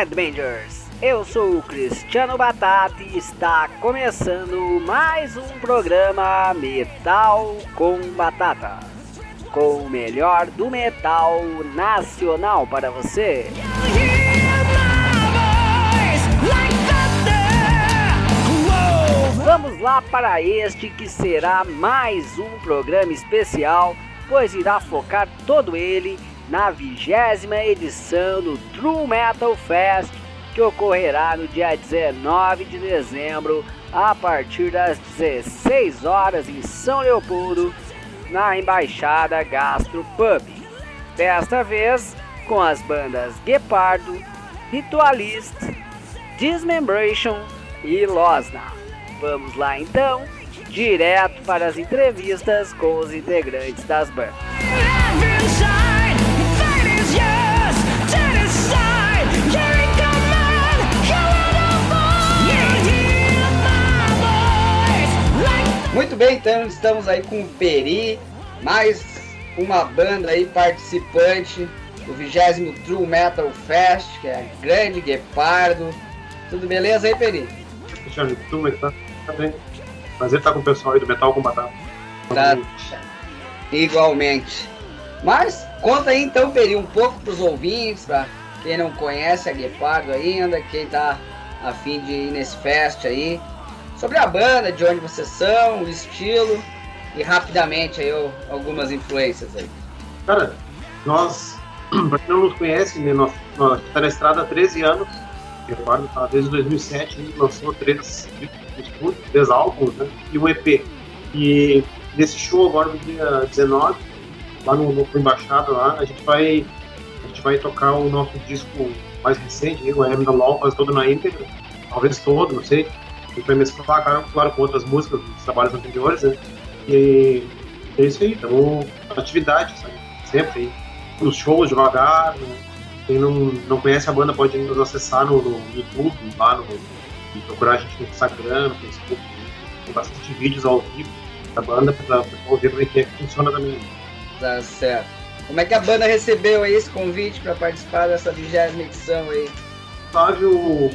Headbangers? Eu sou o Cristiano Batata e está começando mais um programa Metal com Batata. Com o melhor do metal nacional para você. Vamos lá para este que será mais um programa especial, pois irá focar todo ele na vigésima edição do True Metal Fest, que ocorrerá no dia 19 de dezembro, a partir das 16 horas em São Leopoldo, na Embaixada Gastro Pub. Desta vez com as bandas Guepardo, Ritualist, Dismembration e Losna. Vamos lá então, direto para as entrevistas com os integrantes das bandas. Muito bem, então estamos aí com o Peri, mais uma banda aí participante do 20 True Metal Fest, que é a Grande Guepardo. Tudo beleza aí, Peri? Cristiano, tudo bem, tá? Bem. Prazer estar com o pessoal aí do Metal com Batata. Tá. Igualmente. Mas conta aí então, Peri, um pouco pros ouvintes, pra quem não conhece a Guepardo ainda, quem tá a fim de ir nesse fest aí, sobre a banda, de onde vocês são, o estilo e rapidamente aí algumas influências aí. Cara, nós, pra quem não nos conhece, né, nós, nós tá na estrada há 13 anos, Guepardo tá desde 2007, a gente lançou três três álbuns né, e um EP. E nesse show agora no dia 19, lá no, no Embaixada lá, a gente vai a gente vai tocar o nosso disco mais recente, o M da Law, mas todo na íntegra, talvez todo, não sei. Mesclar, claro, claro com outras músicas dos trabalhos anteriores, né? E é isso aí, então, atividade, sabe? Sempre aí. Nos shows, devagar, né? Quem não, não conhece a banda pode nos acessar no, no YouTube, lá no, e procurar a gente no Instagram, no Facebook. Tem bastante vídeos ao vivo da banda para ver como é que, é que funciona também. Tá certo. Como é que a banda recebeu aí esse convite para participar dessa vigésima edição aí? O Flávio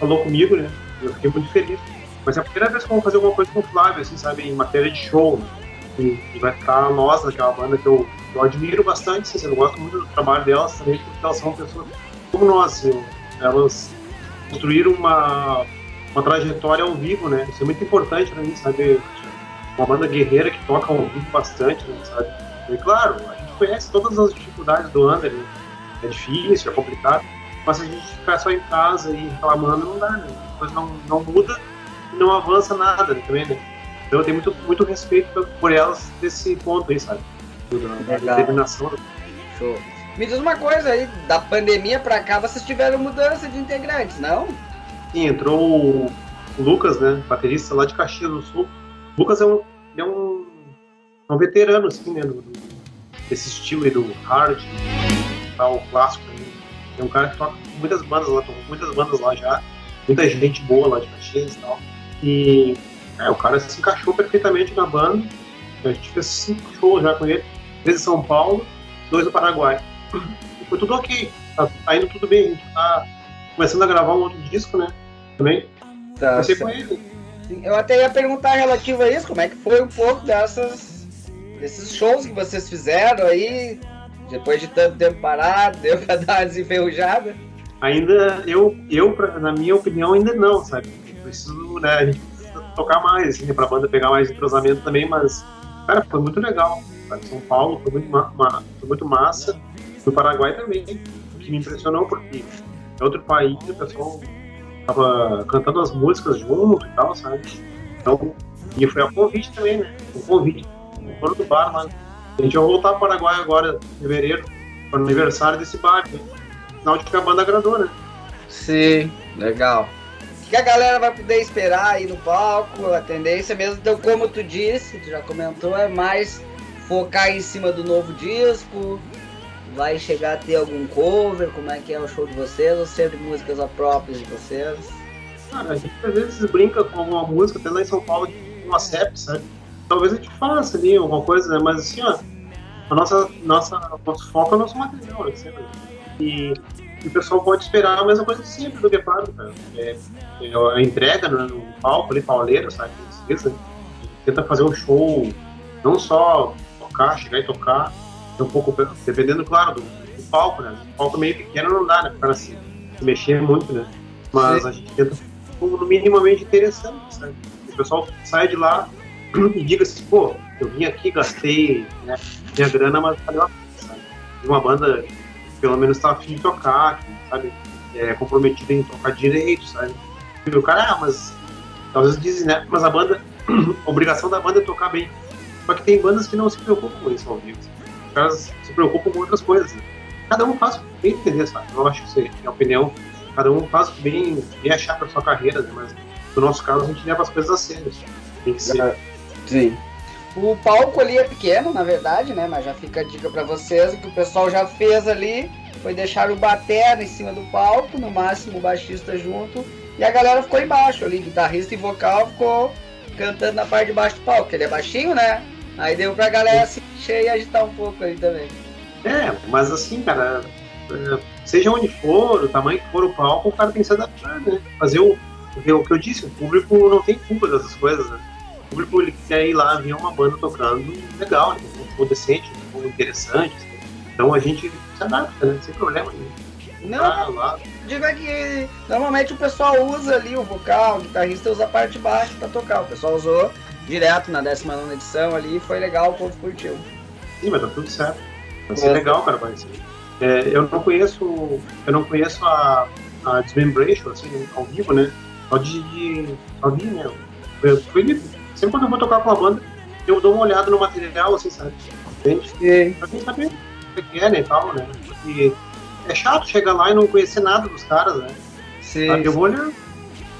falou comigo, né? Eu fiquei muito feliz. Mas é a primeira vez que vamos fazer alguma coisa com o Flávio, assim, sabe, em matéria de show. Né? E, e, vai ficar nós, aquela banda que eu, eu admiro bastante, assim, eu gosto muito do trabalho delas também, porque elas são pessoas como nós, assim, elas construíram uma, uma trajetória ao vivo, né? Isso é muito importante para mim, sabe? Uma banda guerreira que toca ao vivo bastante, né, sabe? E claro, a gente conhece todas as dificuldades do under, né? É difícil, é complicado, mas a gente ficar só em casa e reclamando, não dá, né? Depois não, não muda e não avança nada né, também, né? Então eu tenho muito, muito respeito por elas desse ponto aí, sabe? Da determinação. Show. Me diz uma coisa aí, da pandemia pra cá vocês tiveram mudança de integrantes, não? Sim, entrou o Lucas, né? Baterista lá de Caxias do Sul. O Lucas é um, é um, é um veterano, assim, né? Do, desse estilo aí do hard, tal, clássico. Né? É um cara que toca muitas bandas lá, tocou muitas bandas lá já. Muita gente boa lá de Caxias e tal. E é, o cara se encaixou perfeitamente na banda. A gente fez cinco shows já com ele. Três em São Paulo, dois no Paraguai. E foi tudo ok. Tá, tá, indo tudo bem. A gente tá começando a gravar um outro disco, né? Também. Tá, com ele. Eu até ia perguntar relativo a isso, como é que foi um pouco dessas, desses shows que vocês fizeram aí, depois de tanto tempo parado, deu pra dar uma desenferrujada? Ainda, eu, eu, na minha opinião, ainda não, sabe? Preciso, né, tocar mais, assim, pra banda pegar mais entrosamento também, mas, cara, foi muito legal. Sabe? São Paulo foi muito, ma foi muito massa. No Paraguai também, que me impressionou, porque é outro país, o pessoal tava cantando as músicas junto e tal, sabe? Então, e foi a convite também, né? O convite, o do bar lá. A gente vai voltar para o Paraguai agora, em fevereiro, para o aniversário desse bar. Né? Sinal de que a banda agradou, né? Sim, legal. O que a galera vai poder esperar aí no palco? A tendência mesmo, então, como tu disse, tu já comentou, é mais focar em cima do novo disco, vai chegar a ter algum cover? Como é que é o show de vocês? Ou sempre músicas próprias de vocês? Cara, a gente às vezes brinca com alguma música, até lá em São Paulo, de uma CEP, sabe? Talvez a gente faça ali alguma coisa, né? Mas assim, ó, a nossa, nossa, nosso foco é o nosso material, né? E E o pessoal pode esperar a mesma coisa sempre do Guepardo, cara. É, é a entrega no, no palco ali, pauleira, sabe? Precisa. Tenta fazer um show, não só tocar, chegar e tocar, é um pouco, dependendo, claro, do, do palco, né? O palco meio pequeno não dá, né? Para assim, se mexer muito, né? Mas Sim. a gente tenta no minimamente interessante, sabe? O pessoal sai de lá e diga assim, pô, eu vim aqui, gastei né, minha grana, mas valeu a pena, sabe? Uma banda pelo menos está afim de tocar, sabe? É comprometida em tocar direito, sabe? E o cara, ah, mas talvez dizem, né? Mas a banda, a obrigação da banda é tocar bem. Só que tem bandas que não se preocupam com isso ao vivo. Os caras se preocupam com outras coisas. Né? Cada um faz bem entender, sabe? Eu acho que isso minha opinião. Cada um faz bem, bem achar para sua carreira, né? Mas no nosso caso a gente leva as coisas a sério. Tem que ser. Sim. O palco ali é pequeno, na verdade, né? Mas já fica a dica para vocês que o pessoal já fez ali. Foi deixar o batera em cima do palco, no máximo o baixista junto. E a galera ficou embaixo ali, guitarrista e vocal ficou cantando na parte de baixo do palco. Ele é baixinho, né? Aí deu pra galera se encher e agitar um pouco aí também. É, mas assim, cara, é, seja onde for, o tamanho que for o palco, o cara tem que se adaptar, né? Fazer o, o que eu disse, o público não tem culpa dessas coisas, né? O público ele quer ir lá ver uma banda tocando legal, né? um show decente, um show interessante. Então a gente se adapta, né? sem problema nenhum. Não, ah, lá. diga que normalmente o pessoal usa ali o vocal, o guitarrista usa a parte de baixo para tocar. O pessoal usou direto na 19 edição ali e foi legal, o povo curtiu. Sim, mas tá tudo certo. Vai ser é. legal, cara, vai ser. É, eu não conheço, eu não conheço a, a Dismembration, assim, ao vivo, né? Só de, de só vi, né? Eu fui Sempre quando eu vou tocar com a banda, eu dou uma olhada no material, assim, sabe? Entende? E, pra quem saber o que é, né, e tal, né? Porque é chato chegar lá e não conhecer nada dos caras, né? Sim. Sabe? Eu vou olhar.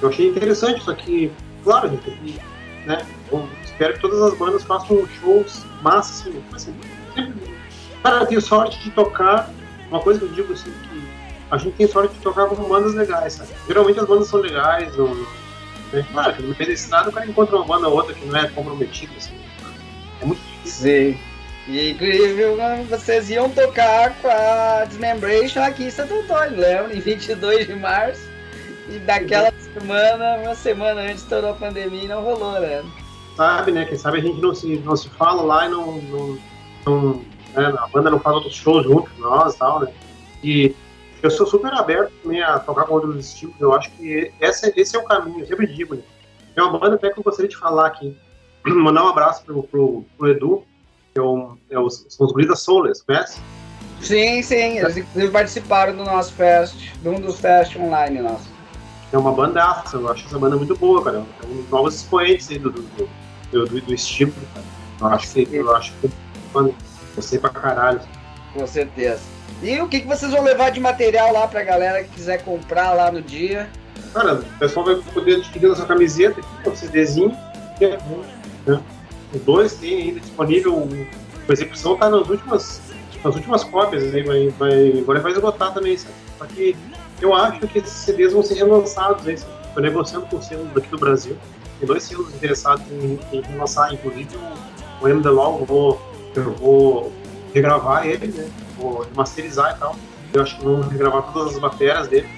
Eu achei interessante, só que, claro, gente, né? Eu espero que todas as bandas façam shows massas, assim, assim sempre. Cara, eu tenho sorte de tocar. Uma coisa que eu digo assim, que a gente tem sorte de tocar com bandas legais, sabe? Geralmente as bandas são legais, não, né? Claro que no meio desse nada o cara encontra uma banda ou outra que não é comprometida, assim. É muito difícil. Sim. E incrível, vocês iam tocar com a Dismembration aqui em Santo Antônio, lembra? Em 22 de março. E daquela semana, uma semana antes estourou a pandemia e não rolou, né? Sabe, né? Quem sabe a gente não se, não se fala lá e não. não, não né? A banda não faz outros shows junto com nós e tal, né? E eu sou super aberto também a tocar com outros estilos. Eu acho que esse, esse é o caminho, eu sempre digo. Né? É uma banda até que eu gostaria de falar aqui. Mandar um abraço pro, pro, pro Edu, que é, um, é os, são os guris da Soulless, conhece? Sim, sim, eles participaram do nosso fest, de um dos fest online nossos. É uma banda, eu acho essa banda muito boa, cara. É um dos novos expoentes aí do, do, do, do, do estilo, cara. Eu acho que eu acho que eu gostei pra caralho. Com certeza. E o que, que vocês vão levar de material lá pra galera que quiser comprar lá no dia? Cara, o pessoal vai poder adquirir nossa camiseta aqui com é bom, né? Os dois tem ainda disponível, a execução tá nas últimas, nas últimas cópias, aí vai, vai, agora vai esgotar também, sabe? Só que eu acho que esses CDs vão ser relançados aí, Estou negociando com selos aqui do Brasil. Tem dois selos interessados em, em relançar, inclusive o, o M. Law, eu vou, eu vou regravar ele, né? Vou remasterizar e tal. Eu acho que vou regravar todas as baterias dele.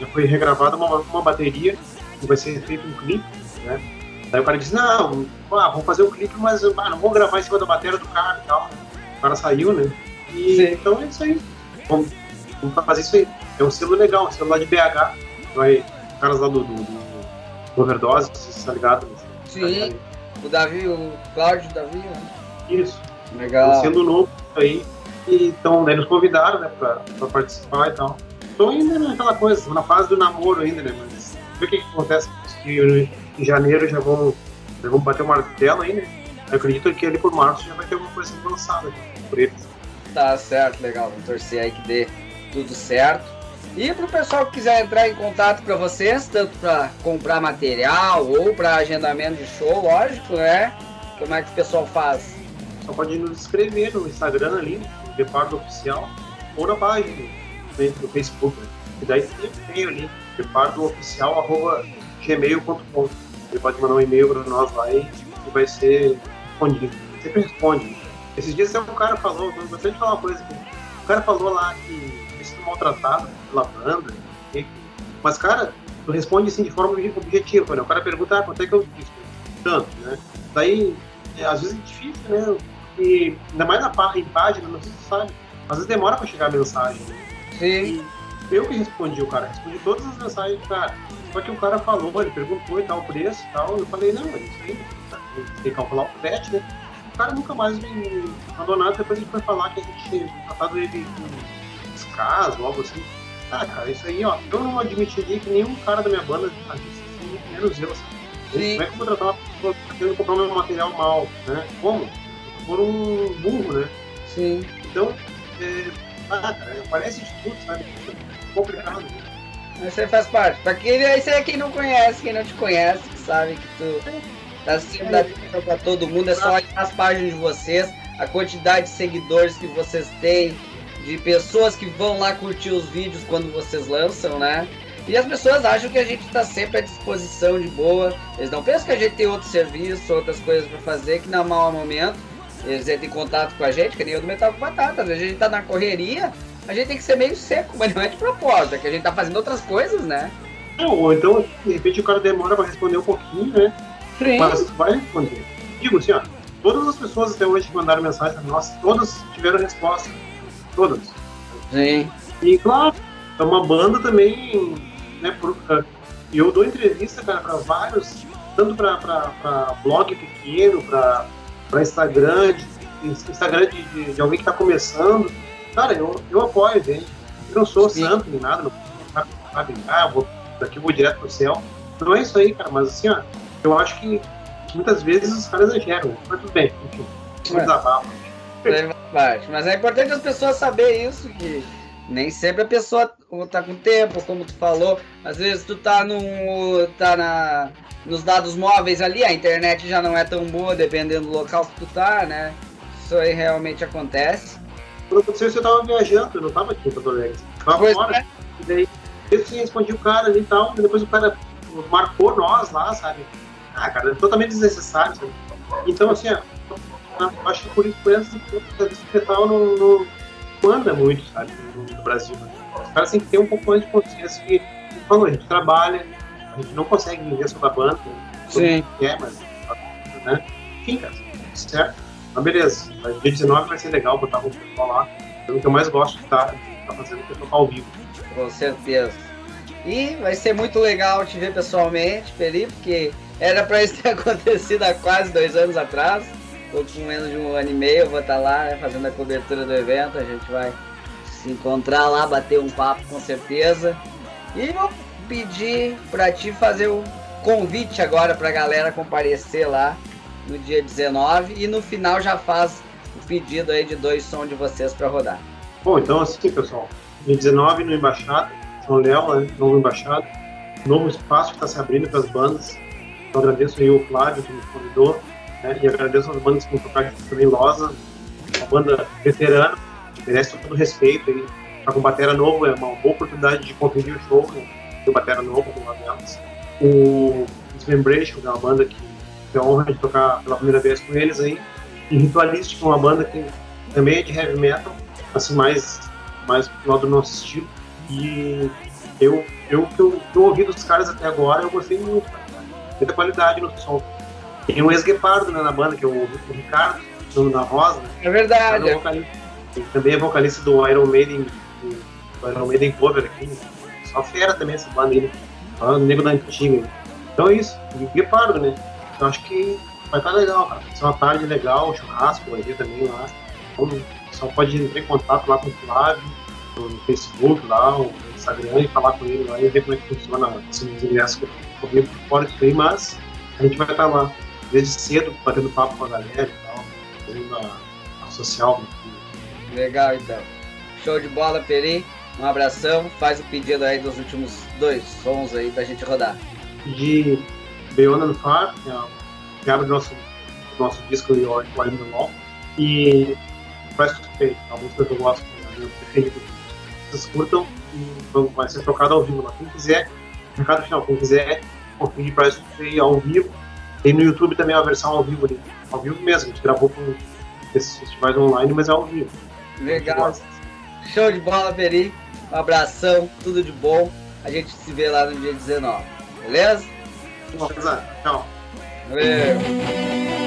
Já foi regravada uma, uma bateria e vai ser feito um clipe, né? Daí o cara disse, não, ah, vamos fazer o um clipe, mas ah, não vou gravar em cima da bateria do cara e tal. O cara saiu, né? E, Sim. então é isso aí. Vamos, vamos fazer isso aí. É um selo legal, um selo lá de BH. Vai, caras lá do, do, do, do Overdose, tá ligado? Sim, o Davi, o Cláudio Davi, né? Isso. Legal. Um selo novo aí. E então, daí nos convidaram, né, pra, pra participar e tal. Tô ainda naquela coisa, na fase do namoro ainda, né, mas ver o que, que acontece. Que em janeiro já vão, já vão bater o martelo aí, né. Eu acredito que ali por março já vai ter alguma coisa lançada né, por eles. Tá certo, legal. Vamos torcer aí que dê tudo certo. E para o pessoal que quiser entrar em contato para vocês, tanto para comprar material ou para agendamento de show, lógico, né? Como é que o pessoal faz? Só pode nos escrever no Instagram ali, Gepardo Oficial, ou na página do Facebook. Né? E daí tem e-mail ali, gepardoofficial.gmail.com. Você pode mandar um e-mail para nós lá e, vai ser respondido. Sempre responde. Esses dias um cara falou, eu gostaria de falar uma coisa o cara falou lá que esse maltratado pela banda, mas, cara, tu responde assim de forma objetiva, né? O cara pergunta, ah, quanto é que eu disse? Tanto, né? Daí, é, às vezes é difícil, né? E ainda mais na, em página, não sei se você sabe, às vezes demora pra chegar a mensagem. Né? Sim. E eu que respondi o cara, respondi todas as mensagens do cara. Só que o cara falou, ele perguntou e tal, o preço e tal, eu falei, não, é isso aí, tem que calcular o frete, né? O cara nunca mais me mandou nada, depois gente foi falar que a gente tinha tratado ele com descaso, algo assim. Ah, cara, isso aí, ó, eu não admitiria que nenhum cara da minha banda agisse assim, menos eu, assim. Sim. Como é que eu vou tratar uma pessoa querendo comprar meu material mal, né? Como? Por um burro, né? Sim. Então, é, ah, cara, parece de tudo, sabe? É complicado. Né? Você faz parte. Pra quem, esse é quem não conhece, quem não te conhece, que sabe que tu tá sempre atenção pra todo mundo. É só olhar as páginas de vocês, a quantidade de seguidores que vocês têm, de pessoas que vão lá curtir os vídeos quando vocês lançam, né? E as pessoas acham que a gente está sempre à disposição de boa. Eles não pensam que a gente tem outro serviço, outras coisas para fazer, que não mau momento. Eles entram em contato com a gente, que nem eu do Metal com Batata. A gente tá na correria, a gente tem que ser meio seco, mas não é de propósito, é que a gente tá fazendo outras coisas, né? Não, ou então, de repente o cara demora para responder um pouquinho, né? Sim. Mas vai responder. Digo assim, ó, todas as pessoas até hoje que mandaram mensagem para nós, todas tiveram resposta. Todas. Sim. E claro, é uma banda também, né? Por, eu dou entrevista, cara, para vários, tanto para blog pequeno, para Instagram, de, Instagram de, de, de, alguém que está começando. Cara, eu, eu apoio, gente. Eu não sou Sim. santo nem nada, não sabe, ah, vou, daqui vou direto pro céu. Não é isso aí, cara, mas assim, ó, eu acho que, que muitas vezes os caras exageram, mas tudo bem, enfim, é. desabafo. Mas é importante as pessoas saberem isso, que nem sempre a pessoa tá com tempo, como tu falou. Às vezes tu tá no. tá na, nos dados móveis ali, a internet já não é tão boa, dependendo do local que tu tá, né? Isso aí realmente acontece. Quando aconteceu, você tava viajando, eu não tava aqui em Porto Alegre. Tava pois fora. É. E daí eu sim respondi o cara ali e tal, e depois o cara marcou nós lá, sabe? Ah, cara, é totalmente desnecessário, sabe? Então, assim, ó, acho que por isso, por essa metal não, não, não anda muito, sabe, no, Brasil. Né? Os caras têm que ter um pouco mais de consciência que, como a gente trabalha, a gente não consegue viver só da banda, Sim. quer, mas, né? Enfim, cara, certo? Mas beleza, dia 19 vai ser legal botar o pessoal lá. É o que eu mais gosto de estar, de estar fazendo que é tocar ao vivo. Com certeza. E vai ser muito legal te ver pessoalmente, Felipe, porque era para isso ter acontecido há quase dois anos atrás. Tô com menos de um ano e meio, eu vou estar lá né, fazendo a cobertura do evento. A gente vai se encontrar lá, bater um papo com certeza. E vou pedir para ti fazer o convite agora para a galera comparecer lá no dia 19 e no final já faz o pedido aí de dois sons de vocês para rodar. Bom, então assim, pessoal, dia 19 no Embaixada, São Léo, né, novo Embaixada, novo espaço que está se abrindo para as bandas. Eu agradeço aí o Flávio que nos convidou, né, e agradeço as bandas que vão tocar aqui também, Losa, uma banda veterana, merece todo o respeito aí. Tá com batera novo, é uma boa oportunidade de conferir o show, né, do batera novo, uma delas. O Dismembration, que é uma banda que ter a honra de tocar pela primeira vez com eles aí. E Ritualistic, uma banda que também é de heavy metal, assim, mais, mais pro lado do nosso estilo. E eu, eu que eu, eu ouvi dos caras até agora, eu gostei muito, cara. Muita qualidade no som. Tem o ex-guepardo né, na banda, que é o, o Ricardo, nome da Rosa. Né? É verdade. Também é vocalista do Iron Maiden, do Iron Maiden Cover aqui. Só fera também essa banda aí, falando nego da antiga. Então é isso, Guepardo, né? Eu acho que vai estar legal, cara. Vai ser uma tarde legal, churrasco vai ter também lá. Então, só pode entrar em contato lá com o Flávio, no Facebook lá, no Instagram, e falar com ele lá e ver como é que funciona esses ingressos que eu fora aí, mas a gente vai estar lá, desde cedo, batendo papo com a galera e tal, fazendo a, a social. Legal, então. Show de bola, Peri. Um abração. Faz o pedido aí dos últimos dois sons aí pra gente rodar. De Beyond and Far, que é a piada do nosso, nosso disco de the Law, e Press to Pay, a música que eu gosto, é meu preferido. Vocês curtam e vai ser tocado ao vivo lá. Quem quiser, recado final, quem quiser conferir Press to Pay ao vivo, tem no YouTube também a versão ao vivo ali, ao vivo mesmo, a gente gravou com esses festivais online, mas é ao vivo. Legal. Show de bola, Peri. Um abração, tudo de bom. A gente se vê lá no dia 19. Beleza? Beleza. Tchau. Valeu.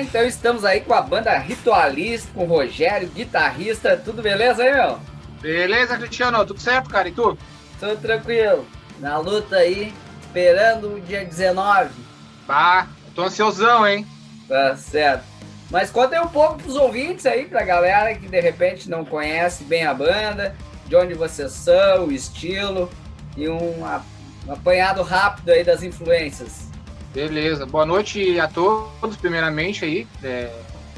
Então estamos aí com a banda Ritualista, com o Rogério, guitarrista. Tudo beleza aí, meu? Beleza, Cristiano, tudo certo, cara? E tu? Tudo tranquilo. Na luta aí, esperando o dia 19. Bah, tô ansiosão, hein? Tá certo. Mas conta aí um pouco pros ouvintes aí, pra galera que de repente não conhece bem a banda, de onde vocês são, o estilo e um apanhado rápido aí das influências. Beleza. Boa noite a todos, primeiramente aí. É,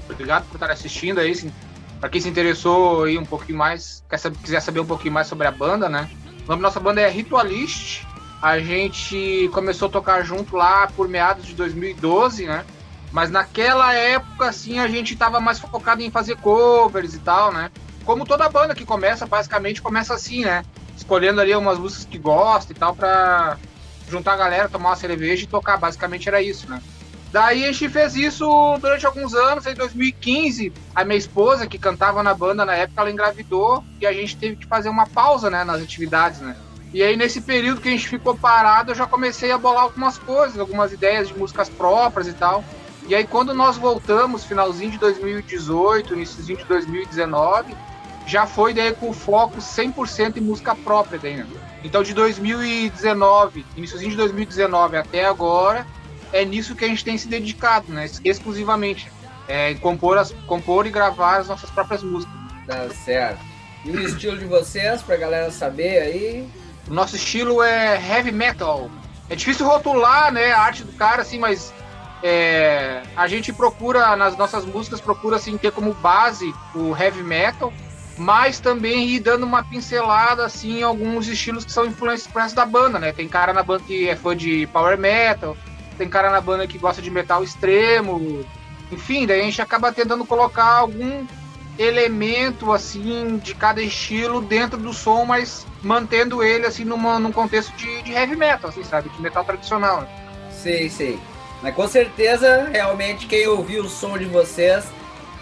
obrigado por estar assistindo aí. Para quem se interessou aí um pouquinho mais, quer saber, quiser saber um pouquinho mais sobre a banda, né? O nome da nossa banda é Ritualist. A gente começou a tocar junto lá por meados de 2012, né? Mas naquela época, assim, a gente tava mais focado em fazer covers e tal, né? Como toda banda que começa, basicamente começa assim, né? Escolhendo ali umas músicas que gosta e tal, pra juntar a galera, tomar uma cerveja e tocar. Basicamente era isso, né? Daí a gente fez isso durante alguns anos. Em 2015, a minha esposa, que cantava na banda na época, ela engravidou e a gente teve que fazer uma pausa né, nas atividades, né? E aí, nesse período que a gente ficou parado, eu já comecei a bolar algumas coisas, algumas ideias de músicas próprias e tal. E aí, quando nós voltamos, finalzinho de 2018, iníciozinho de 2019, já foi daí com foco 100% em música própria daí, né? Então, de 2019, iníciozinho de 2019 até agora, é nisso que a gente tem se dedicado, né? Exclusivamente. É, compor, as, compor e gravar as nossas próprias músicas. Tá certo. E o estilo de vocês, pra galera saber aí? O nosso estilo é heavy metal. É difícil rotular, né, a arte do cara, assim, mas é, a gente procura, nas nossas músicas, procura, assim, ter como base o heavy metal, mas também ir dando uma pincelada, assim, em alguns estilos que são influências da banda, né? Tem cara na banda que é fã de power metal, tem cara na banda que gosta de metal extremo, enfim, daí a gente acaba tentando colocar algum elemento assim de cada estilo dentro do som, mas mantendo ele assim numa, num contexto de, de heavy metal, assim, sabe? De metal tradicional. Né? Sim, sim. Mas com certeza, realmente, quem ouviu o som de vocês,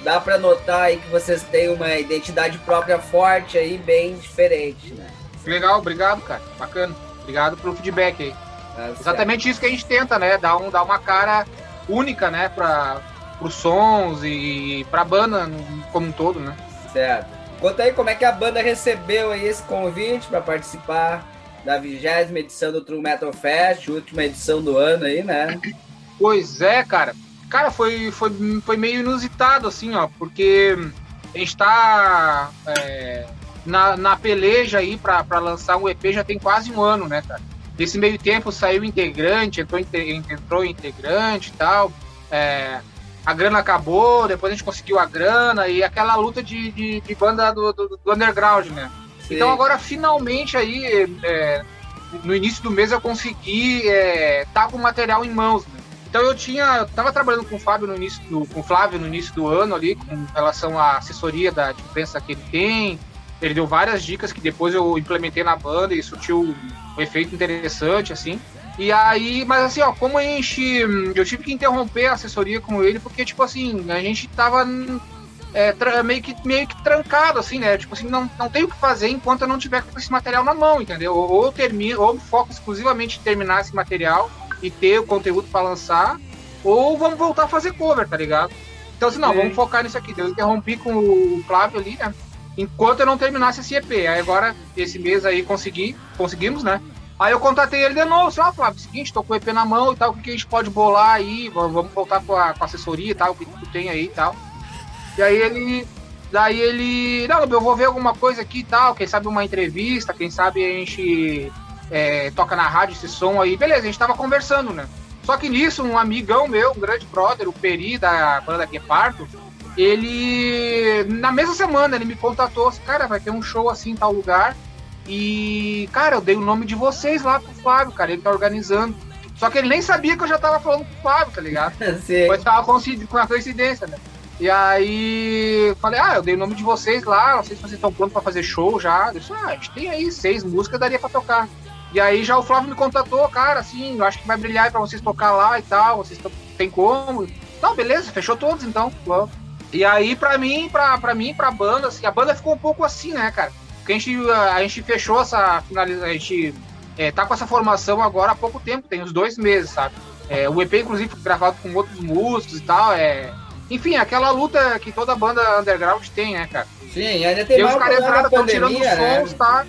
dá para notar aí que vocês têm uma identidade própria forte aí, bem diferente, né? Legal, obrigado, cara. Bacana. Obrigado pelo feedback aí. Tá Exatamente isso que a gente tenta, né? Dar, um, dar uma cara única, né? Para os sons e para a banda como um todo, né? Certo. Conta aí como é que a banda recebeu aí esse convite para participar da vigésima edição do True Metal Fest, última edição do ano aí, né? Pois é, cara. Cara, foi, foi, foi meio inusitado, assim, ó, porque a gente tá é, na, na peleja aí para lançar um EP já tem quase um ano, né, cara? Nesse meio tempo saiu integrante, entrou, entrou integrante e tal. É, a grana acabou, depois a gente conseguiu a grana e aquela luta de, de, de banda do, do, do, underground, né? Sim. Então agora finalmente aí, é, no início do mês eu consegui é, tá com o material em mãos, né? Então eu tinha, eu tava trabalhando com o Fábio no início do, com Flávio no início do ano ali, com relação à assessoria da imprensa que ele tem, ele deu várias dicas que depois eu implementei na banda e surtiu um efeito interessante, assim. E aí, mas assim, ó, como a gente. Eu tive que interromper a assessoria com ele, porque, tipo assim, a gente tava é, meio, que, meio que trancado, assim, né? Tipo assim, não, não tem o que fazer enquanto eu não tiver com esse material na mão, entendeu? Ou, ou termino, ou foco exclusivamente em terminar esse material e ter o conteúdo para lançar, ou vamos voltar a fazer cover, tá ligado? Então, assim, não, Sim. vamos focar nisso aqui. Eu interrompi com o Flávio ali, né? enquanto eu não terminasse esse EP. Aí agora, esse mês aí, consegui, conseguimos, né? Aí eu contatei ele de novo, só falava, seguinte, tô com o EP na mão e tal, o que a gente pode bolar aí, vamos voltar com a, com a assessoria e tal, o que tu tem aí e tal. E aí ele, daí ele, não, eu vou ver alguma coisa aqui e tal, quem sabe uma entrevista, quem sabe a gente é, toca na rádio esse som aí. Beleza, a gente tava conversando, né? Só que nisso, um amigão meu, um grande brother, o Peri da banda Guepardo, ele na mesma semana ele me contatou, assim, cara, vai ter um show assim em tal lugar. E, cara, eu dei o nome de vocês lá pro Flávio, cara, ele tá organizando. Só que ele nem sabia que eu já tava falando com o Flávio, tá ligado? Sim. Mas tava com uma coincidência, né? E aí falei, ah, eu dei o nome de vocês lá, não sei se vocês estão prontos pra fazer show já. Eu disse, ah, a gente tem aí seis músicas, daria pra tocar. E aí já o Flávio me contatou, cara, assim, eu acho que vai brilhar pra vocês tocar lá e tal, vocês tem como. Não, beleza, fechou todos então. Vamos. E aí, pra mim, pra, pra mim, pra banda, assim, a banda ficou um pouco assim, né, cara? Porque a gente, a gente fechou essa finalização, a gente é, tá com essa formação agora há pouco tempo, tem uns dois meses, sabe? É, o EP, inclusive, foi gravado com outros músicos e tal, é, Enfim, aquela luta que toda banda underground tem, né, cara? Sim, ainda tem e mais os caras estão tirando né? sons, tá?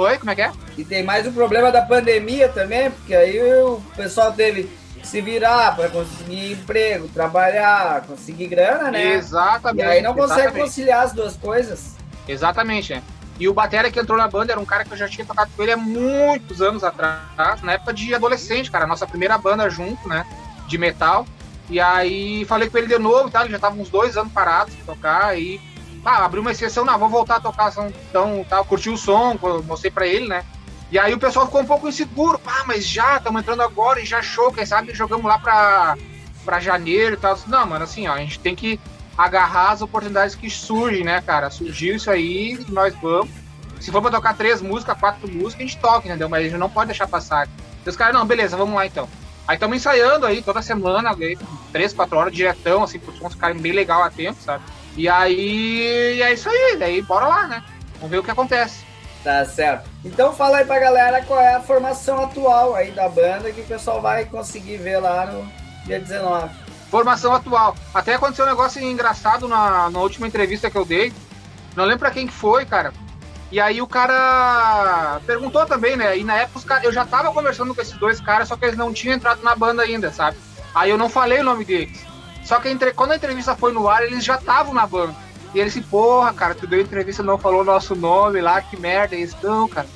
Oi, como é que é? E tem mais o problema da pandemia também, porque aí o pessoal teve que se virar para conseguir emprego, trabalhar, conseguir grana, né? Exatamente. E aí não consegue exatamente. conciliar as duas coisas. Exatamente, né? E o Batera que entrou na banda era um cara que eu já tinha tocado com ele há muitos anos atrás, na época de adolescente, cara. Nossa primeira banda junto, né? De metal. E aí falei com ele de novo e tal, ele já tava uns dois anos parados pra tocar. E ah, abriu uma exceção, não, vou voltar a tocar então, tal, curtiu o som, mostrei pra ele, né? E aí o pessoal ficou um pouco inseguro, ah, mas já, estamos entrando agora e já show, quem sabe jogamos lá pra, pra janeiro e tal. Não, mano, assim, ó, a gente tem que agarrar as oportunidades que surgem, né, cara? Surgiu isso aí, nós vamos. Se for pra tocar três músicas, quatro músicas, a gente toca, entendeu? Mas a gente não pode deixar passar. E os caras, não, beleza, vamos lá então. Aí estamos ensaiando aí toda semana, três, quatro horas diretão, assim, pro som ficar bem legal a tempo, sabe? E aí é isso aí, daí bora lá, né? Vamos ver o que acontece. Tá certo. Então fala aí pra galera qual é a formação atual aí da banda que o pessoal vai conseguir ver lá no dia 19. Formação atual. Até aconteceu um negócio engraçado na, na última entrevista que eu dei. Não lembro pra quem que foi, cara. E aí o cara perguntou também, né? E na época eu já tava conversando com esses dois caras, só que eles não tinham entrado na banda ainda, sabe? Aí eu não falei o nome deles. Só que entre... quando a entrevista foi no ar, eles já estavam na banda. E ele disse, porra, cara, tu deu entrevista não falou nosso nome lá, que merda é isso? Não, cara,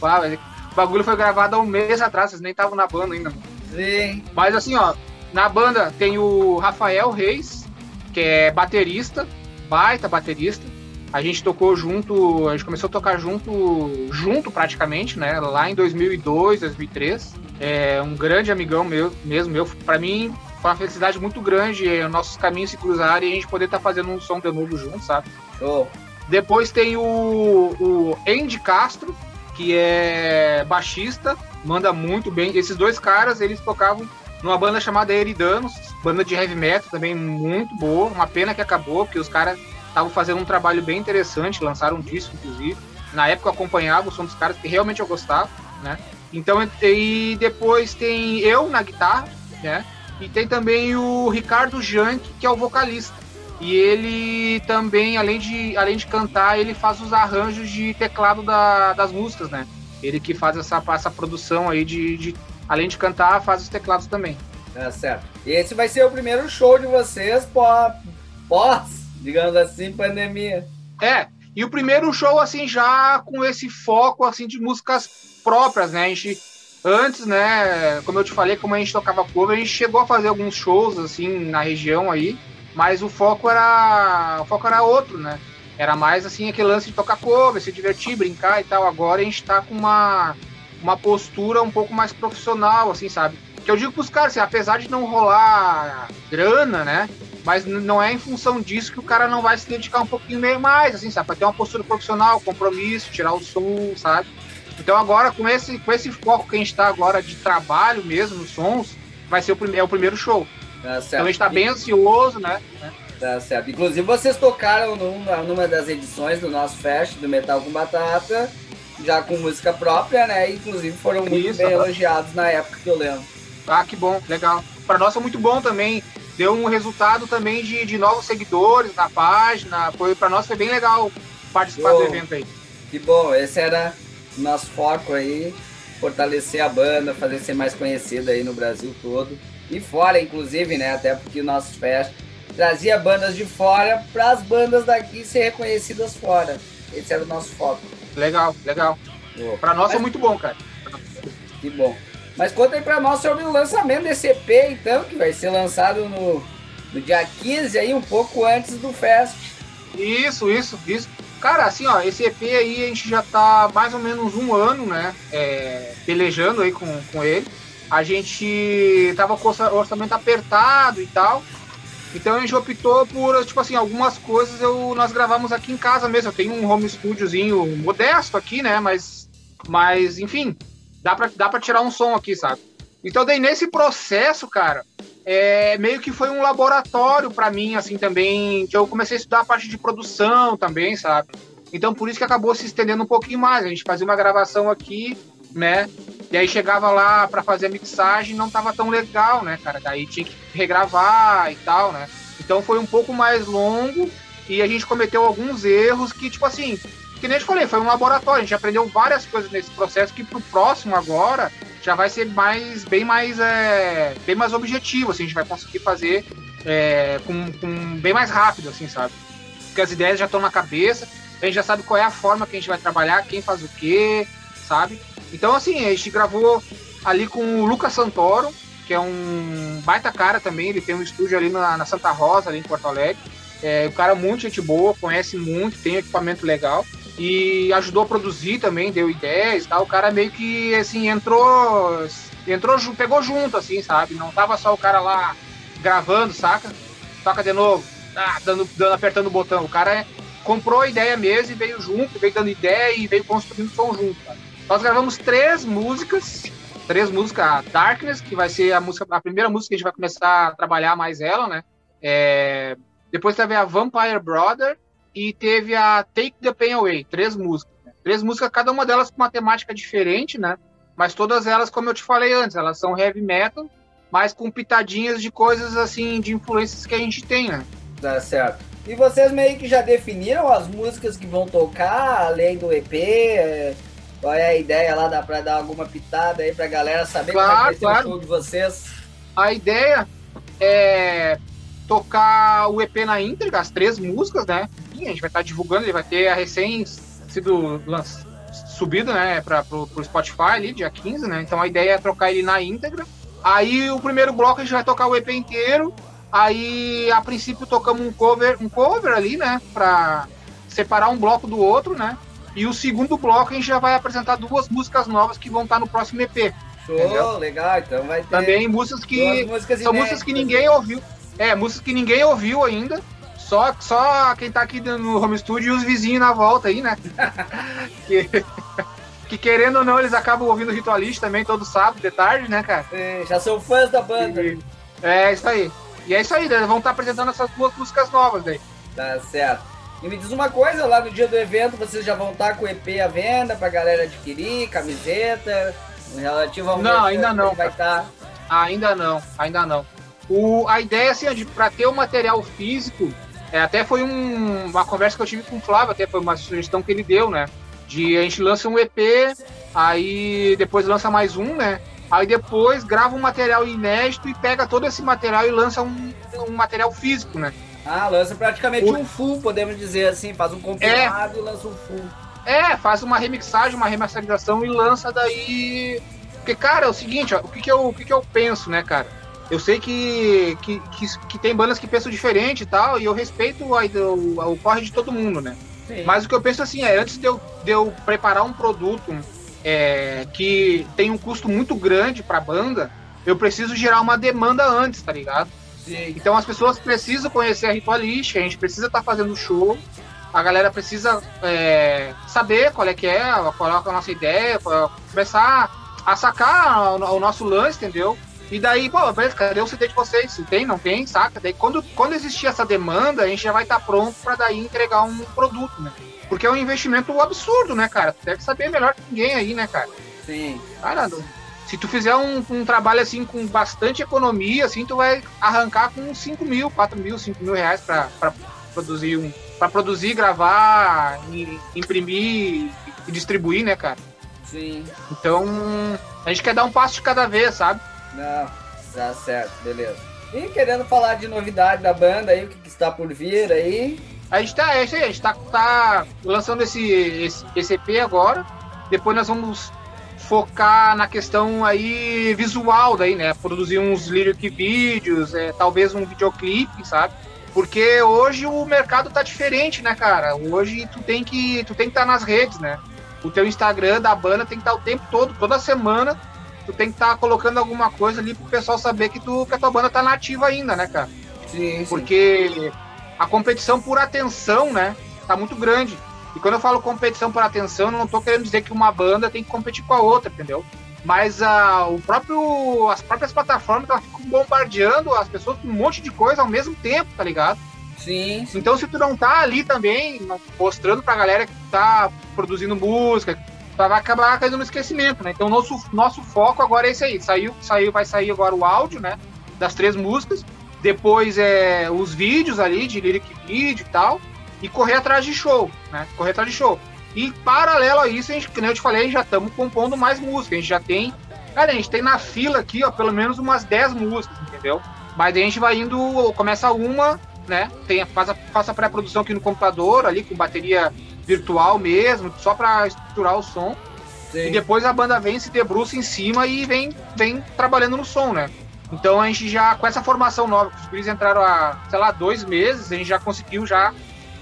o bagulho foi gravado há um mês atrás, vocês nem estavam na banda ainda. Sim. Mas assim, ó, na banda tem o Rafael Reis, que é baterista, baita baterista. A gente tocou junto, a gente começou a tocar junto, junto praticamente, né? Lá em 2002, 2003. É um grande amigão meu, mesmo meu. Para mim, foi uma felicidade muito grande é, nossos caminhos se cruzarem e a gente poder estar tá fazendo um som de novo junto, sabe? Oh. Depois tem o, o Andy Castro, que é baixista, manda muito bem. Esses dois caras, eles tocavam numa banda chamada Eridanos, banda de heavy metal também muito boa. Uma pena que acabou, porque os caras estavam fazendo um trabalho bem interessante, lançaram um disco, inclusive. Na época eu acompanhava o som dos caras, que realmente eu gostava, né? Então, e depois tem eu na guitarra, né? E tem também o Ricardo Jank, que é o vocalista. E ele também, além de, além de cantar, ele faz os arranjos de teclado da, das músicas, né? Ele que faz essa, essa produção aí de, de, Além de cantar, faz os teclados também. Tá certo. E esse vai ser o primeiro show de vocês pós, pós digamos assim, pandemia. É, e o primeiro show, assim, já com esse foco, assim, de músicas próprias, né? A gente Antes, né, como eu te falei, como a gente tocava cover, a gente chegou a fazer alguns shows assim na região aí, mas o foco era o foco era outro, né? Era mais assim aquele lance de tocar cover, se divertir, brincar e tal. Agora a gente tá com uma uma postura um pouco mais profissional, assim, sabe? Que eu digo pros caras, assim, apesar de não rolar grana, né? Mas não é em função disso que o cara não vai se dedicar um pouquinho mais, assim, sabe? Pra ter uma postura profissional, compromisso, tirar o som, sabe? Então agora, com esse, com esse foco que a gente está agora de trabalho mesmo, nos sons, vai ser o, é o primeiro show. Tá então a gente está bem ansioso, né? Tá certo. Inclusive vocês tocaram numa, numa das edições do nosso fest do Metal com Batata, já com música própria, né? Inclusive foram muito Isso, bem elogiados na época que eu lembro. Ah, que bom, legal. Para nós é muito bom também. Deu um resultado também de, de novos seguidores na página. Foi para nós foi bem legal participar do evento aí. Que bom, esse era nosso foco aí, fortalecer a banda, fazer ser mais conhecida aí no Brasil todo. E fora, inclusive, né? Até porque o nosso fest trazia bandas de fora para as bandas daqui ser reconhecidas fora. Esse era o nosso foco. Legal, legal. Para nós Mas... é muito bom, cara. Que bom. Mas conta aí para nós sobre o lançamento desse EP, então, que vai ser lançado no, no dia 15, aí, um pouco antes do Fest. Isso, isso, isso. Cara, assim, ó, esse EP aí a gente já tá mais ou menos um ano, né? É, pelejando aí com, com ele. A gente tava com o orçamento apertado e tal. Então a gente optou por, tipo assim, algumas coisas eu, nós gravamos aqui em casa mesmo. Eu tenho um home studiozinho modesto aqui, né? Mas, mas enfim, dá pra, dá pra tirar um som aqui, sabe? Então daí nesse processo, cara, é, meio que foi um laboratório para mim, assim, também, que eu comecei a estudar a parte de produção também, sabe? Então, por isso que acabou se estendendo um pouquinho mais. A gente fazia uma gravação aqui, né? E aí chegava lá para fazer a mixagem não tava tão legal, né, cara? Daí tinha que regravar e tal, né? Então foi um pouco mais longo e a gente cometeu alguns erros que, tipo assim, que nem eu te falei, foi um laboratório, a gente aprendeu várias coisas nesse processo que pro próximo agora já vai ser mais, bem mais, é, bem mais objetivo, assim, a gente vai conseguir fazer é, com, com bem mais rápido, assim, sabe? Porque as ideias já estão na cabeça, a gente já sabe qual é a forma que a gente vai trabalhar, quem faz o quê, sabe? Então, assim, a gente gravou ali com o Lucas Santoro, que é um baita cara também, ele tem um estúdio ali na, na Santa Rosa, ali em Porto Alegre. É, o cara é muito gente boa, conhece muito, tem equipamento legal e ajudou a produzir também, deu ideias, tal. O cara meio que assim entrou, entrou, pegou junto assim, sabe? Não tava só o cara lá gravando, saca? Toca de novo, ah, dando, dando, apertando o botão. O cara é, comprou a ideia mesmo e veio junto, veio dando ideia e veio construindo som junto. Nós gravamos três músicas, três músicas, a Darkness, que vai ser a música, a primeira música que a gente vai começar a trabalhar mais ela, né? É, depois teve a Vampire Brother e teve a Take the Pain Away, três músicas. Né? Três músicas, cada uma delas com uma temática diferente, né? Mas todas elas, como eu te falei antes, elas são heavy metal, mas com pitadinhas de coisas assim, de influências que a gente tem, né? Tá certo. E vocês meio que já definiram as músicas que vão tocar, além do EP? É, qual é a ideia lá? Dá pra dar alguma pitada aí pra galera saber claro, como é vai claro. ser o show de vocês? A ideia é tocar o EP na íntegra, as três músicas, né? A gente vai estar divulgando, ele vai ter a recém sido subido, né, para pro, pro Spotify ali, dia 15, né? Então a ideia é trocar ele na íntegra. Aí o primeiro bloco a gente vai tocar o EP inteiro. Aí a princípio tocamos um cover, um cover ali, né, para separar um bloco do outro, né? E o segundo bloco a gente já vai apresentar duas músicas novas que vão estar no próximo EP. Show, entendeu? legal, então vai ter. Também músicas que músicas são músicas que ninguém ouviu. É, músicas que ninguém ouviu ainda. Só, só quem tá aqui no home studio e os vizinhos na volta aí, né? que, que querendo ou não, eles acabam ouvindo o Ritualista também todo sábado de tarde, né, cara? É, já são fãs da banda. E, é, isso aí. E é isso aí, eles vão estar apresentando essas duas músicas novas daí. Tá certo. E me diz uma coisa, lá no dia do evento vocês já vão estar com o EP à venda pra galera adquirir, camiseta, relativo ao Não, ainda não. Vai estar. Ainda não, ainda não. O, a ideia, assim, é de, para ter o material físico, é, até foi um, uma conversa que eu tive com o Flávio, até foi uma sugestão que ele deu, né? De a gente lança um EP, aí depois lança mais um, né? Aí depois grava um material inédito e pega todo esse material e lança um, um material físico, né? Ah, lança praticamente o... um full, podemos dizer assim, faz um compilado é... e lança um full. É, faz uma remixagem, uma remasterização e lança daí. Porque, cara, é o seguinte, ó, o que, que, eu, o que, que eu penso, né, cara? Eu sei que, que, que, que, tem bandas que pensam diferente e tal, e eu respeito o, o, o corre de todo mundo, né? Sim. Mas o que eu penso assim é, antes de eu, de eu preparar um produto é, que tem um custo muito grande pra banda, eu preciso gerar uma demanda antes, tá ligado? Sim. Então as pessoas precisam conhecer a Ritualist, a gente precisa estar tá fazendo show, a galera precisa é, saber qual é que é, qual é a nossa ideia, começar a sacar o nosso lance, entendeu? E daí, pô, beleza, cadê o CD de vocês? Se tem, não tem, saca? Daí quando, quando existir essa demanda, a gente já vai estar tá pronto para daí entregar um produto, né? Porque é um investimento absurdo, né, cara? Tu deve saber melhor que ninguém aí, né, cara? Sim. Cara, se tu fizer um, um, trabalho assim com bastante economia, assim, tu vai arrancar com 5 mil, 4 mil, 5 mil reais pra, pra produzir um. para produzir, gravar, imprimir e distribuir, né, cara? Sim. Então, a gente quer dar um passo de cada vez, sabe? Não, tá certo, beleza. E querendo falar de novidade da banda aí, o que, que está por vir aí? A gente tá, é isso aí, a gente tá, tá lançando esse, esse, esse EP agora. Depois nós vamos focar na questão aí visual daí, né? Produzir uns lyric vídeos, é, talvez um videoclipe, sabe? Porque hoje o mercado tá diferente, né, cara? Hoje tu tem que tu tem que estar tá nas redes, né? O teu Instagram da banda tem que estar tá o tempo todo, toda semana tu tem que estar tá colocando alguma coisa ali pro pessoal saber que, tu, que a tua banda tá nativa ainda, né, cara? Sim, sim. Porque a competição por atenção, né, tá muito grande. E quando eu falo competição por atenção, eu não tô querendo dizer que uma banda tem que competir com a outra, entendeu? Mas uh, o próprio, as próprias plataformas elas ficam bombardeando as pessoas com um monte de coisa ao mesmo tempo, tá ligado? Sim, sim. Então se tu não tá ali também, mostrando pra galera que tá produzindo música, vai acabar caindo no esquecimento, né? Então nosso, nosso foco agora é esse aí. Saiu, saiu, vai sair agora o áudio, né? Das três músicas. depois é os vídeos ali de lyric vídeo e tal, e correr atrás de show, né? Correr atrás de show. E paralelo a isso, a gente, como eu te falei, já estamos compondo mais música. A gente já tem. Cara, a gente tem na fila aqui, ó, pelo menos umas 10 músicas, entendeu? Mas a gente vai indo, começa uma, né? Tem, faz a, faz a pré-produção aqui no computador, ali com bateria virtual mesmo, só para estruturar o som. Sim. E depois a banda vem, se debruça em cima e vem, vem trabalhando no som, né? Então a gente já, com essa formação nova, os guris entraram há, sei lá, dois meses, a gente já conseguiu já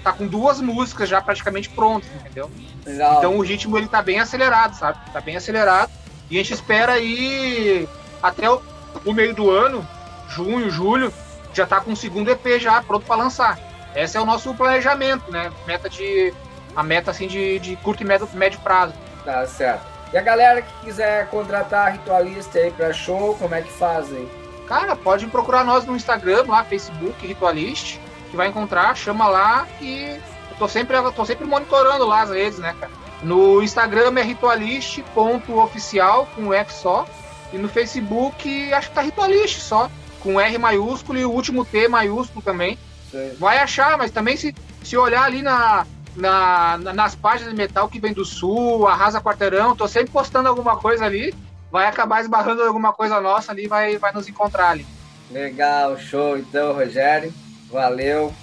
tá com duas músicas já praticamente prontas, entendeu? Legal. Então o ritmo ele tá bem acelerado, sabe? Tá bem acelerado. E a gente espera aí até o, o meio do ano, junho, julho, já tá com o segundo EP já pronto para lançar. Esse é o nosso planejamento, né? Meta de a meta assim de, de curto e médio, médio prazo. Tá certo. E a galera que quiser contratar ritualista aí para show, como é que fazem? Cara, pode procurar nós no Instagram, lá, Facebook, Ritualist, que vai encontrar, chama lá e eu tô sempre, eu tô sempre monitorando lá as redes, né, cara? No Instagram é ritualist.oficial, com F só. E no Facebook, acho que tá Ritualist só, com R maiúsculo e o último T maiúsculo também. Sim. Vai achar, mas também se, se olhar ali na, na, nas páginas de metal que vem do sul, arrasa quarteirão, tô sempre postando alguma coisa ali, vai acabar esbarrando alguma coisa nossa ali, vai, vai nos encontrar ali. Legal, show então, Rogério. Valeu.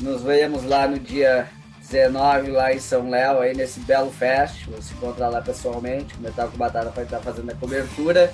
Nos vemos lá no dia 19 lá em São Léo, aí nesse belo fest. Vou se encontrar lá pessoalmente. O Metal com Batata vai estar fazendo a cobertura.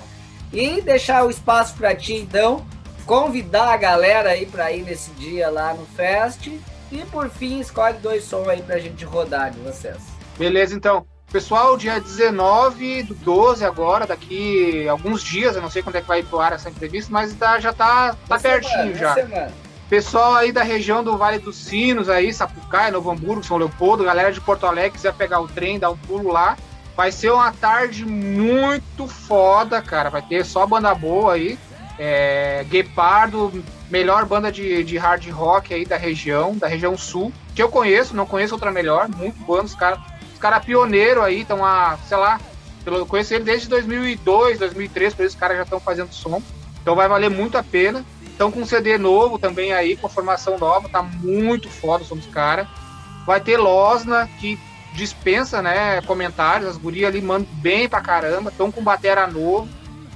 E deixar o espaço para ti, então, convidar a galera aí para ir nesse dia lá no fest e por fim, escolhe dois sons aí pra gente rodar de vocês. Beleza, então. Pessoal, dia 19 do 12 agora, daqui alguns dias, eu não sei quando é que vai pro ar essa entrevista, mas tá, já tá, tá pertinho já. Semana. Pessoal aí da região do Vale dos Sinos, aí, Sapucaia, Novo Hamburgo, São Leopoldo, galera de Porto Alegre, quiser pegar o trem, dar um pulo lá. Vai ser uma tarde muito foda, cara. Vai ter só banda boa aí. É, Guepardo, melhor banda de, de hard rock aí da região, da região sul, que eu conheço, não conheço outra melhor, muito bom, os caras cara pioneiro aí, estão a, sei lá, eu conheço ele desde 2002, 2003, por isso os caras já estão fazendo som, então vai valer muito a pena. Estão com um CD novo também aí, com formação nova, tá muito foda somos os caras. Vai ter Losna, que dispensa, né, comentários, as gurias ali mandam bem pra caramba, estão com batera novo.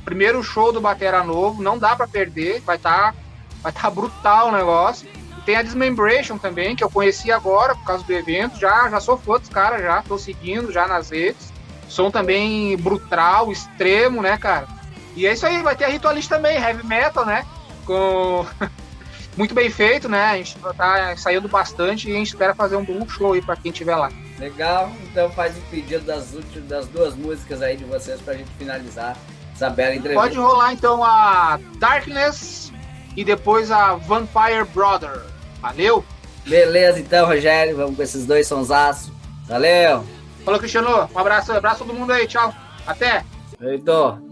Primeiro show do batera novo, não dá para perder, vai estar tá Vai estar tá brutal o negócio. E tem a Dismembration também, que eu conheci agora por causa do evento. Já, já sou fã dos caras, já tô seguindo já nas redes. Som também brutal, extremo, né, cara? E é isso aí, vai ter a Ritualista também, heavy metal, né? Com. Muito bem feito, né? A gente tá saindo bastante e a gente espera fazer um bom show aí pra quem estiver lá. Legal, então faz o pedido das, últimas, das duas músicas aí de vocês pra gente finalizar essa bela entrevista. Pode rolar então a Darkness e depois a Vampire Brother. Valeu? Beleza, então, Rogério. Vamos com esses dois sonsaços. Valeu! Falou, Cristiano. Um abraço, um abraço a todo mundo aí. Tchau. Até. Feito.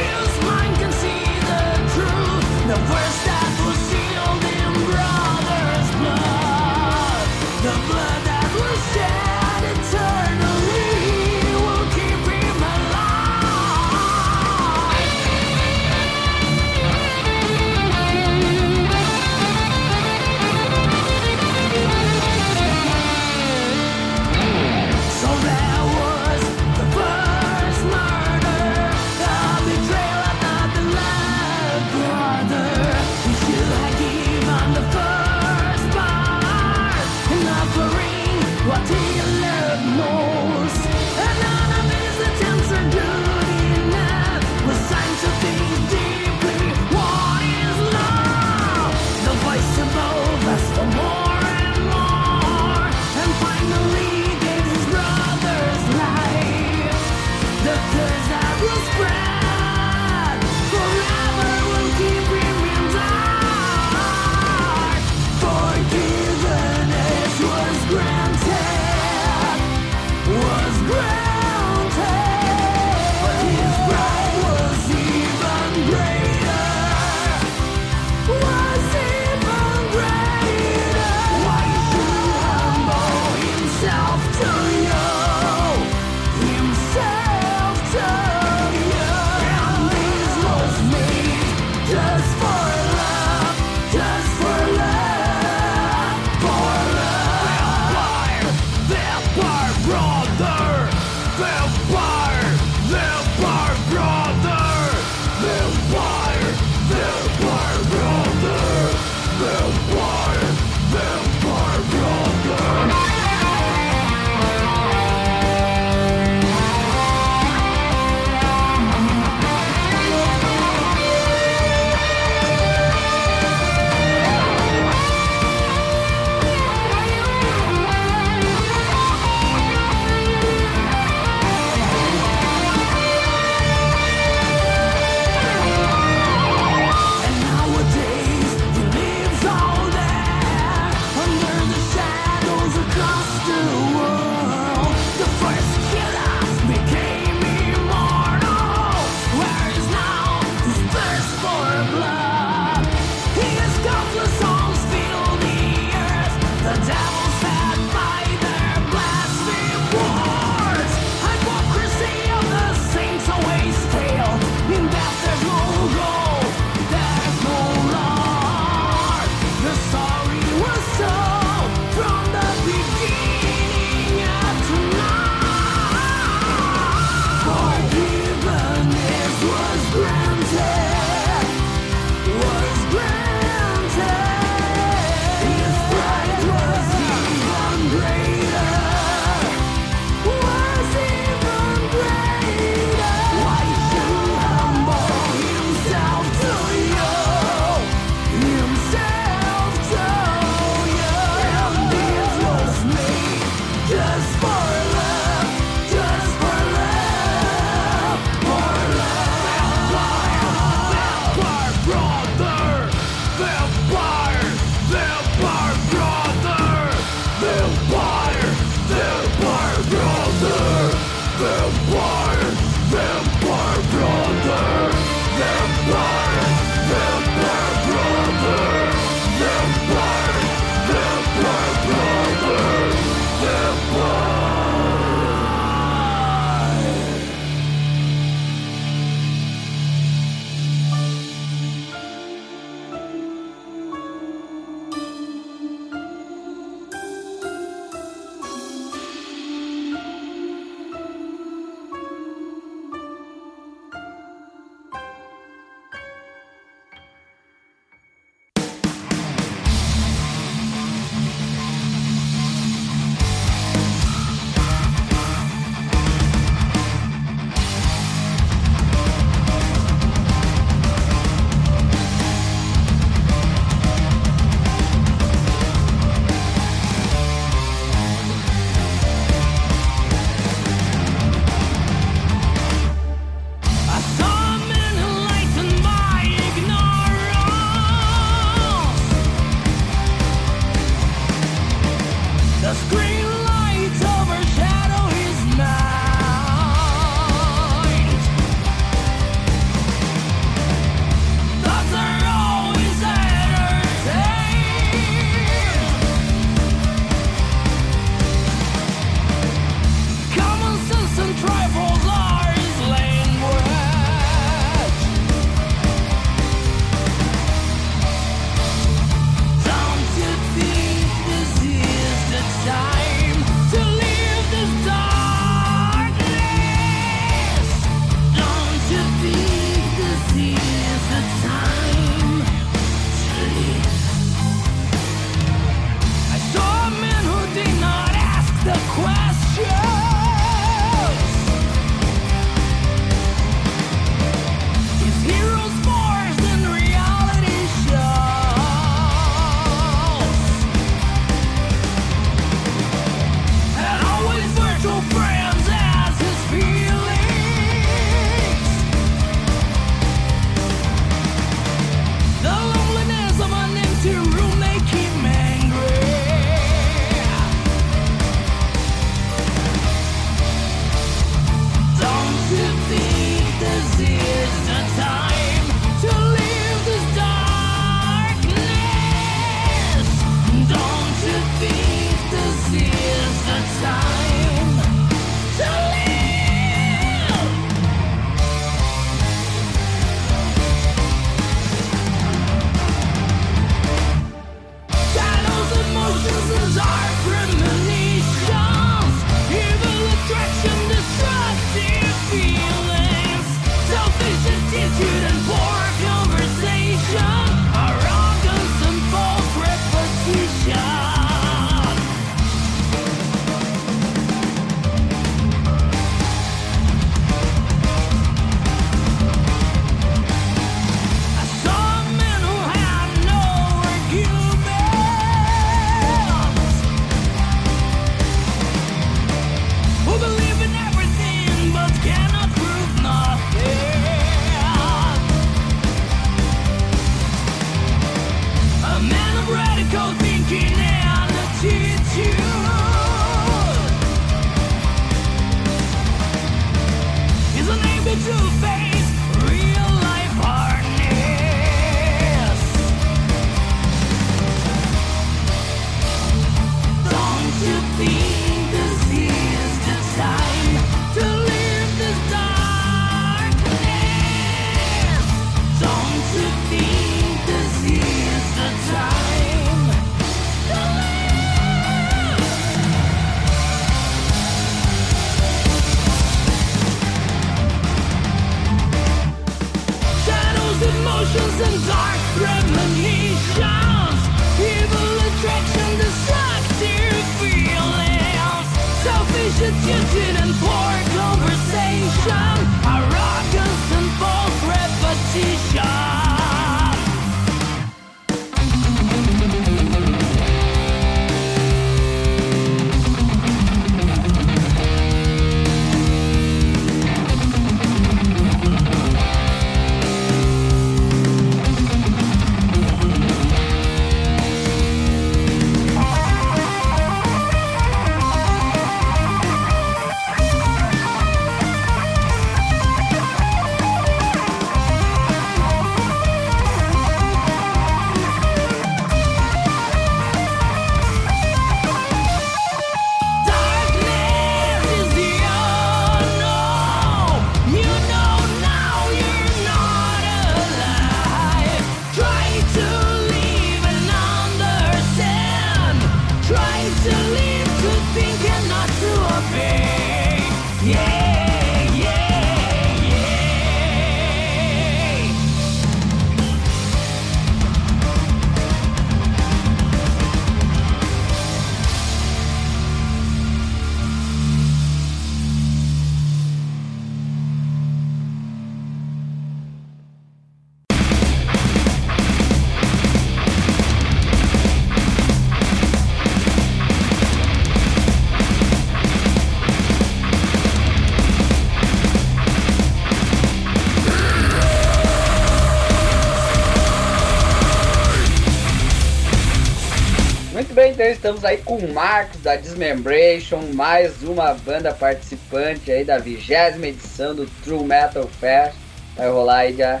Estamos aí com o Marcos da Dismembration, mais uma banda participante aí da vigésima edição do True Metal Fest. Vai rolar aí dia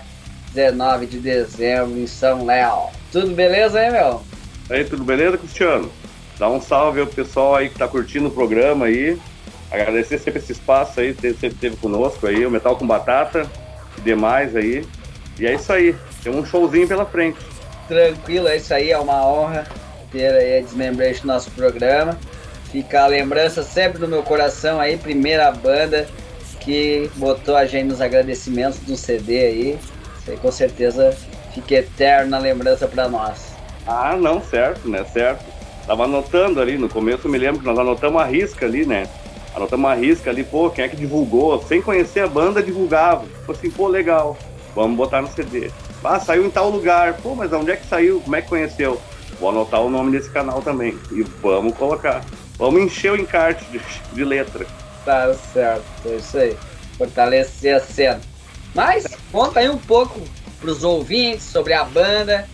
19 de dezembro em São Léo. Tudo beleza aí, meu? Aí, tudo beleza, Cristiano? Dá um salve ao pessoal aí que tá curtindo o programa aí. Agradecer sempre esse espaço aí, que sempre teve conosco aí, o Metal com Batata e demais aí. E é isso aí, tem um showzinho pela frente. Tranquilo, é isso aí, é uma honra ter aí a nosso programa. Fica a lembrança sempre no meu coração aí, primeira banda que botou a gente nos agradecimentos do CD aí. Isso aí com certeza fica eterna lembrança para nós. Ah, não, certo, né? Certo. Tava anotando ali, no começo me lembro que nós anotamos a risca ali, né? Anotamos a risca ali, pô, quem é que divulgou? Sem conhecer a banda, divulgava. Tipo assim, pô, legal, vamos botar no CD. Ah, saiu em tal lugar. Pô, mas onde é que saiu? Como é que conheceu? Vou anotar o nome desse canal também. E vamos colocar. Vamos encher o encarte de, de letra. Tá certo, é isso aí. Fortalecer a cena. Mas conta aí um pouco pros ouvintes sobre a banda,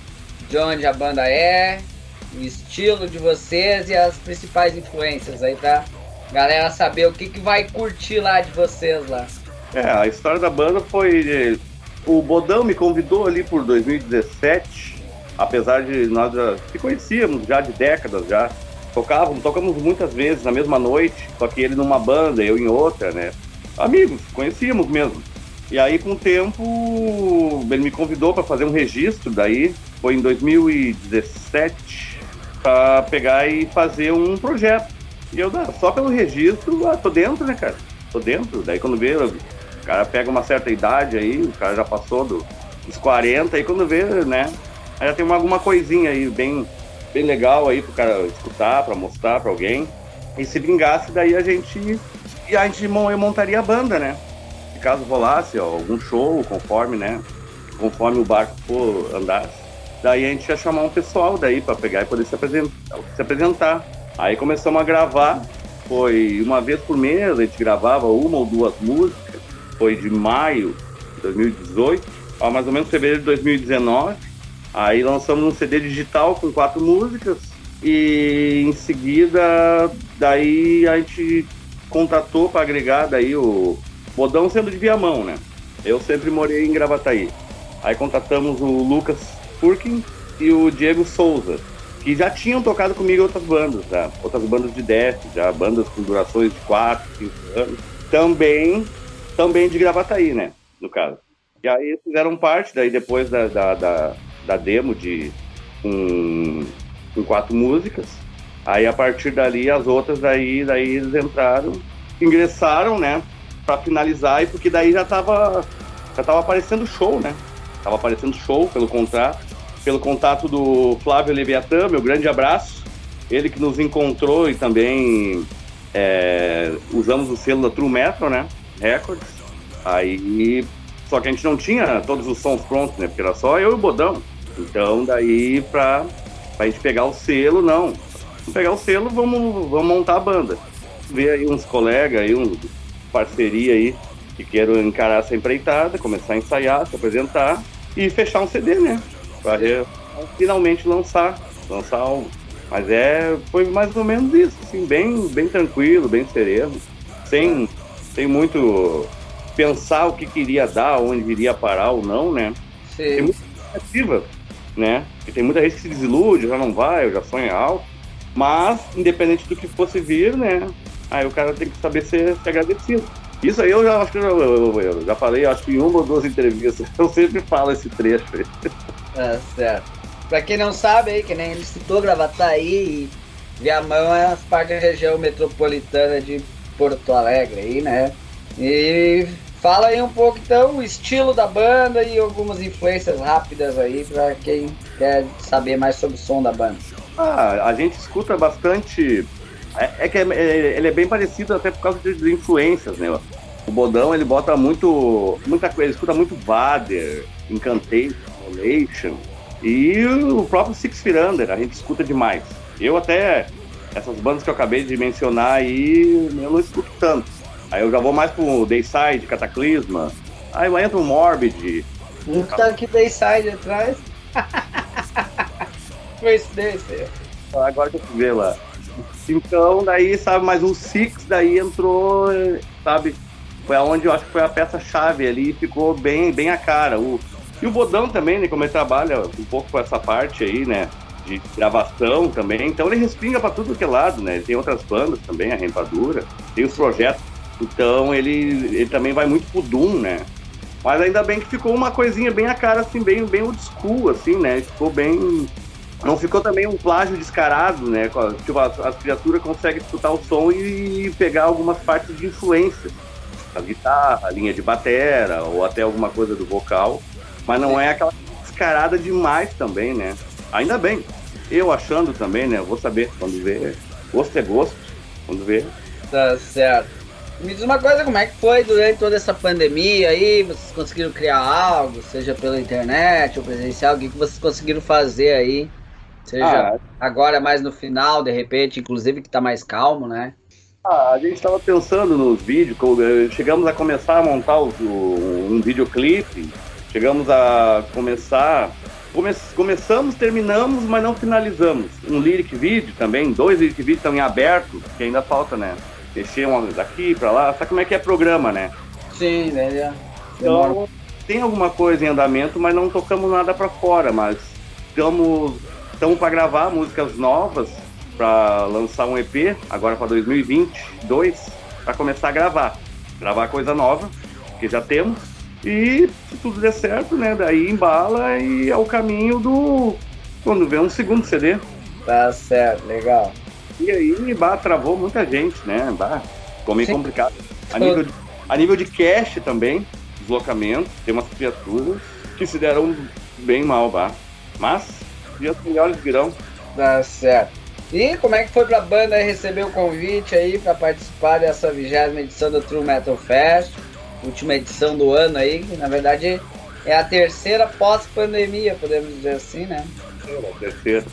de onde a banda é, o estilo de vocês e as principais influências aí, tá? Galera saber o que, que vai curtir lá de vocês lá. É, a história da banda foi. O Bodão me convidou ali por 2017 apesar de nós já se conhecíamos já de décadas já, tocávamos, tocamos muitas vezes na mesma noite, só que ele numa banda, eu em outra, né? Amigos, conhecíamos mesmo. E aí, com o tempo, ele me convidou para fazer um registro, daí foi em 2017, para pegar e fazer um projeto. E eu, só pelo registro, ah, tô dentro, né, cara? Tô dentro. Daí, quando vê, o cara pega uma certa idade aí, o cara já passou do, dos 40, aí quando vê, né, Aí já tem uma, alguma coisinha aí bem, bem legal aí pro cara escutar, para mostrar para alguém. E se vingasse, daí a gente. E a gente montaria a banda, né? Se caso rolasse ó, algum show, conforme, né? Conforme o barco for andar. Daí a gente ia chamar um pessoal daí para pegar e poder se apresentar, se apresentar. Aí começamos a gravar. Foi uma vez por mês, a gente gravava uma ou duas músicas. Foi de maio de 2018 a mais ou menos fevereiro de 2019. Aí lançamos um CD digital com quatro músicas e em seguida daí a gente contatou para agregar daí o, Bodão sendo de Viamão, né? Eu sempre morei em Gravataí. Aí contatamos o Lucas Furkin e o Diego Souza, que já tinham tocado comigo outras bandas, tá? outras bandas de death, já bandas com durações de 4, 5 anos, também, também de Gravataí, né, no caso. E aí fizeram parte, daí depois da, da, da, da demo de com, com quatro músicas, aí a partir dali as outras daí, daí eles entraram, ingressaram, né, para finalizar, e porque daí já tava, já tava aparecendo show, né, tava aparecendo show pelo contrato, pelo contato do Flávio Leviatã, meu grande abraço. Ele que nos encontrou e também é, usamos o selo da True Metal, né? Records. Aí, só que a gente não tinha todos os sons prontos, né? Porque era só eu e o Bodão. Então, daí, pra, pra gente pegar o selo, não. Vamos pegar o selo, vamos, vamos montar a banda. Ver aí uns colegas aí, uns parceria aí, que queiram encarar essa empreitada, começar a ensaiar, se apresentar e fechar um CD, né? para finalmente lançar, lançar algo. Mas é, foi mais ou menos isso, assim, bem, bem tranquilo, bem sereno, sem, sem muito pensar o que queria dar, onde iria parar ou não, né? Sim. Tem muita expectativa, né? E tem muita gente que se desilude, já não vai, já sonha alto. Mas, independente do que fosse vir, né? Aí o cara tem que saber ser, ser agradecido. Isso aí eu já acho que eu, eu, eu, já falei, acho que em uma ou duas entrevistas, eu sempre falo esse trecho aí. É, certo. Pra quem não sabe aí, que nem ele citou Gravataí e Viamão é as parte da região metropolitana de Porto Alegre aí, né? E fala aí um pouco então o estilo da banda e algumas influências rápidas aí pra quem quer saber mais sobre o som da banda. Ah, a gente escuta bastante. É, é que é, é, ele é bem parecido até por causa de, de influências, né? O Bodão ele bota muito. muita coisa, ele escuta muito Vader, Incantation, Revelation e o próprio Six Feet Under, a gente escuta demais. Eu até, essas bandas que eu acabei de mencionar aí, eu não escuto tanto. Aí eu já vou mais pro Dayside, Cataclisma, aí eu entro no Morbid. Um aqui Dayside atrás. Coincidência. Agora que eu ver lá. Então, daí, sabe, mas o Six daí entrou, sabe, foi aonde eu acho que foi a peça-chave ali, ficou bem, bem a cara. O, e o Bodão também, né, como ele trabalha um pouco com essa parte aí, né, de gravação também, então ele respinga para tudo que é lado, né, tem outras bandas também, a Rempadura, tem os projetos, então ele, ele também vai muito pro Doom, né, mas ainda bem que ficou uma coisinha bem a cara, assim, bem, bem old school, assim, né, ficou bem... Não ficou também um plágio descarado, né? Tipo, as, as criaturas conseguem escutar o som e pegar algumas partes de influência. A guitarra, a linha de batera, ou até alguma coisa do vocal. Mas não é aquela descarada demais também, né? Ainda bem. Eu achando também, né? Vou saber quando ver. Gosto é gosto. Quando ver. Tá certo. Me diz uma coisa, como é que foi durante toda essa pandemia aí? Vocês conseguiram criar algo, seja pela internet ou presencial? O que, que vocês conseguiram fazer aí? Seja ah, agora mais no final, de repente, inclusive que tá mais calmo, né? Ah, a gente estava pensando nos vídeos, eh, chegamos a começar a montar o, um videoclipe Chegamos a começar. Come, começamos, terminamos, mas não finalizamos. Um lyric video também, dois lyric videos estão em aberto, que ainda falta, né? Mexer um daqui para lá. Sabe como é que é programa, né? Sim, né? Então, tem alguma coisa em andamento, mas não tocamos nada para fora. Mas estamos para gravar músicas novas, para lançar um EP agora para 2022, para começar a gravar. Gravar coisa nova, que já temos e se tudo der certo, né? Daí embala e é o caminho do. Quando vê um segundo CD. Tá certo, legal. E aí, bah, travou muita gente, né? Bah, ficou meio Sim. complicado. A nível, de, a nível de cash também, deslocamento, tem umas criaturas que se deram bem mal, bah. Mas, dias melhores virão. Tá certo. E como é que foi pra banda receber o convite aí para participar dessa vigésima edição do True Metal Fest? última edição do ano aí, que na verdade é a terceira pós-pandemia, podemos dizer assim, né? É, a terceira.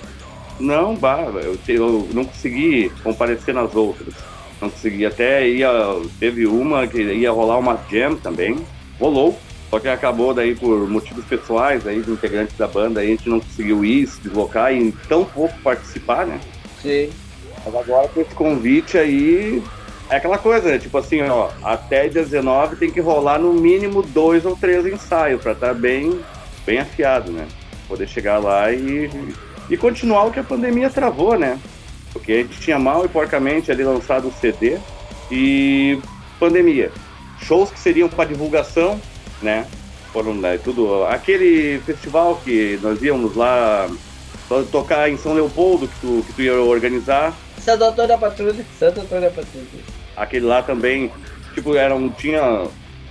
Não, bah, eu, eu não consegui comparecer nas outras. Não consegui. Até ia, teve uma que ia rolar uma jam também. Rolou. Só que acabou daí por motivos pessoais aí, de integrantes da banda, aí a gente não conseguiu ir, se deslocar e tão pouco participar, né? Sim. Mas agora com esse convite aí, é aquela coisa, né? Tipo assim, ó, até 19 tem que rolar no mínimo dois ou três ensaios para estar tá bem, bem afiado, né? Poder chegar lá e, e continuar o que a pandemia travou, né? Porque a gente tinha mal e porcamente ali lançado o CD e pandemia. Shows que seriam para divulgação, né? Foram né, tudo. Aquele festival que nós íamos lá tocar em São Leopoldo, que tu, que tu ia organizar. Santo Antônio da Patrulha. Santo Antônio da Patrulha. Aquele lá também, tipo, era um, tinha.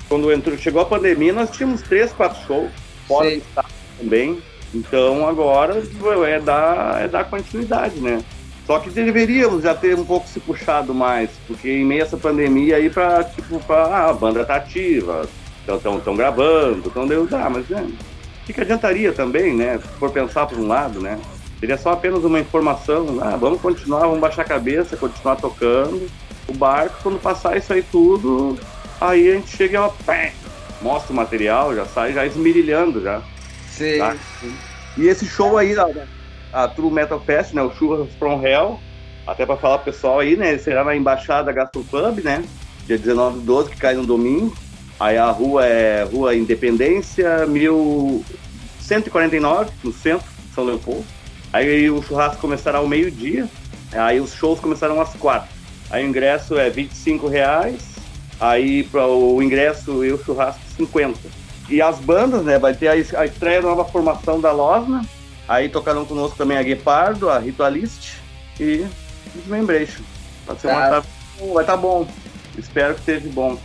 Quando entrou, chegou a pandemia, nós tínhamos três, quatro shows, fora do estado também. Então agora é dar, é dar continuidade, né? Só que deveríamos já ter um pouco se puxado mais, porque em meio a essa pandemia aí pra, tipo, pra, ah, a banda tá ativa, estão gravando, então deu, ah, mas né, o que, que adiantaria também, né? Se for pensar por um lado, né? Seria só apenas uma informação, ah, vamos continuar, vamos baixar a cabeça, continuar tocando o barco, quando passar isso aí tudo, aí a gente chega e pé, mostra o material, já sai já esmirilhando já. Sim. Tá? E esse show aí, a, a True Metal Fest, né, o Churras From Hell, até para falar pro pessoal aí, né, será na Embaixada Gastropub, né, dia 19 de 12, que cai no domingo. Aí a rua é Rua Independência, 1149, no centro de São Leopoldo. Aí o churrasco começará ao meio-dia, aí os shows começarão às quatro. Aí o ingresso é 25 reais, aí para o ingresso e o churrasco 50. E as bandas, né, vai ter a, a estreia da nova formação da Losna, aí tocarão conosco também a Guepardo, a Ritualist e Desmembration. Vai ser tá. uma vai estar tá bom. Espero que esteja bom.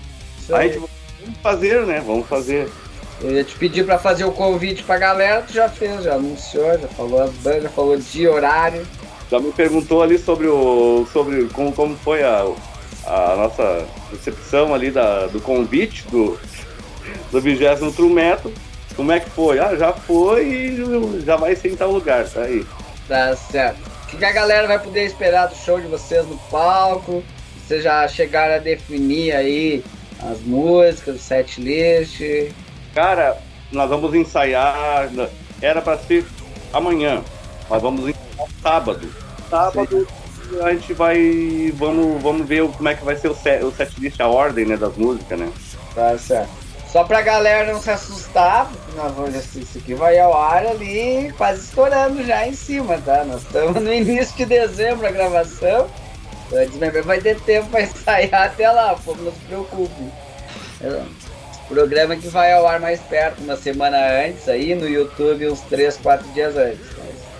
Aí a gente Vamos fazer, né? Vamos fazer. Eu ia te pedir para fazer o convite pra galera, tu já fez, já anunciou, já falou as bandas, já falou de horário. Já me perguntou ali sobre o. sobre como, como foi a, a nossa recepção ali da, do convite do, do 20 True Metal. Como é que foi? Ah, já foi e já vai ser em tal lugar, tá aí. Tá certo. O que a galera vai poder esperar do show de vocês no palco? Vocês já chegaram a definir aí as músicas, o set list. Cara, nós vamos ensaiar. Era para ser amanhã, mas vamos ensaiar sábado. Sábado Sim. a gente vai. Vamos, vamos ver como é que vai ser o set, o set list, a ordem né, das músicas, né? Tá certo. Só pra galera não se assustar, isso aqui vai ao ar ali quase estourando já em cima, tá? Nós estamos no início de dezembro a gravação. O vai ter tempo para ensaiar até lá, pô, não se preocupe. É, programa que vai ao ar mais perto, uma semana antes, aí no YouTube, uns 3, 4 dias antes.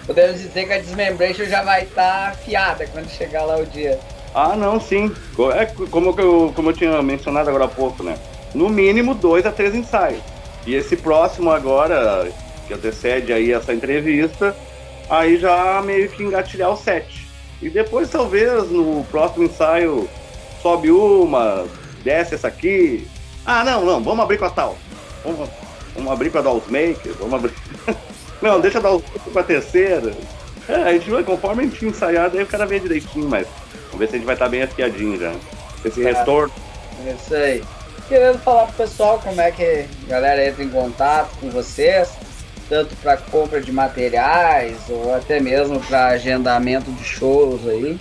podemos dizer que a Dismembration já vai estar tá afiada quando chegar lá o dia. Ah, não, sim. É como eu, como eu tinha mencionado agora há pouco, né? No mínimo dois a três ensaios. E esse próximo agora, que antecede aí essa entrevista, aí já meio que engatilhar o set. E depois, talvez, no próximo ensaio, sobe uma, desce essa aqui. Ah, não, não, vamos abrir com a tal. Vamos, vamos abrir com a Dolls Maker, vamos abrir. não, deixa a Dolls Maker a terceira. É, a gente vai, conforme a gente ensaiar, daí o cara vê direitinho, mas vamos ver se a gente vai estar tá bem afiadinho já. Esse é, retorno. É isso aí. Querendo falar pro pessoal como é que a galera entra em contato com vocês tanto para compra de materiais ou até mesmo para agendamento de shows aí?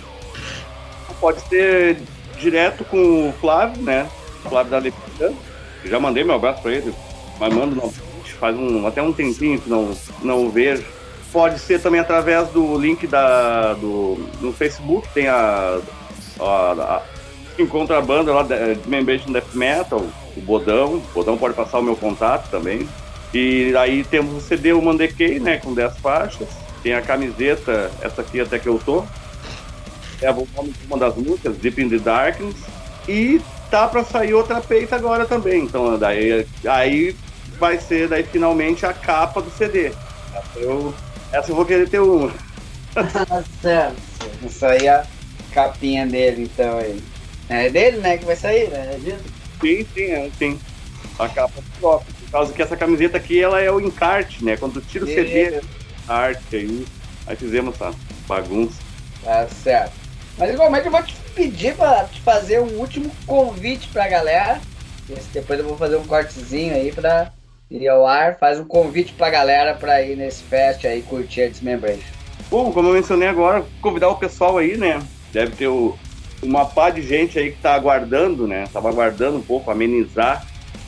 Pode ser direto com o Flávio, né? Flávio da Lepita. Já mandei meu abraço para ele, mas mando não, faz um, até um tempinho que não, não vejo. Pode ser também através do link da, do, no Facebook, tem a, a, a encontra a banda lá, de Membration Death Metal, o Bodão. O Bodão pode passar o meu contato também. E aí temos o CD o Mandequei, né, com 10 faixas. Tem a camiseta, essa aqui até que eu tô. É a uma das músicas, Deep in the Darkness. E tá para sair outra peita agora também. Então daí aí vai ser daí finalmente a capa do CD. Eu, essa eu vou querer ter uma. certo. Isso aí é a capinha dele, então aí. É dele, né, que vai sair, né? É sim, sim, é, sim. A capa próprio. Por causa que essa camiseta aqui, ela é o encarte, né? Quando tu tira o CD, a arte aí, aí fizemos essa bagunça. Tá certo. Mas igualmente eu vou te pedir pra te fazer um último convite pra galera. Depois eu vou fazer um cortezinho aí pra ir ao ar. Faz um convite pra galera pra ir nesse fest aí, curtir a Dismembration. Bom, como eu mencionei agora, convidar o pessoal aí, né? Deve ter o, uma pá de gente aí que tá aguardando, né? Tava aguardando um pouco, amenizar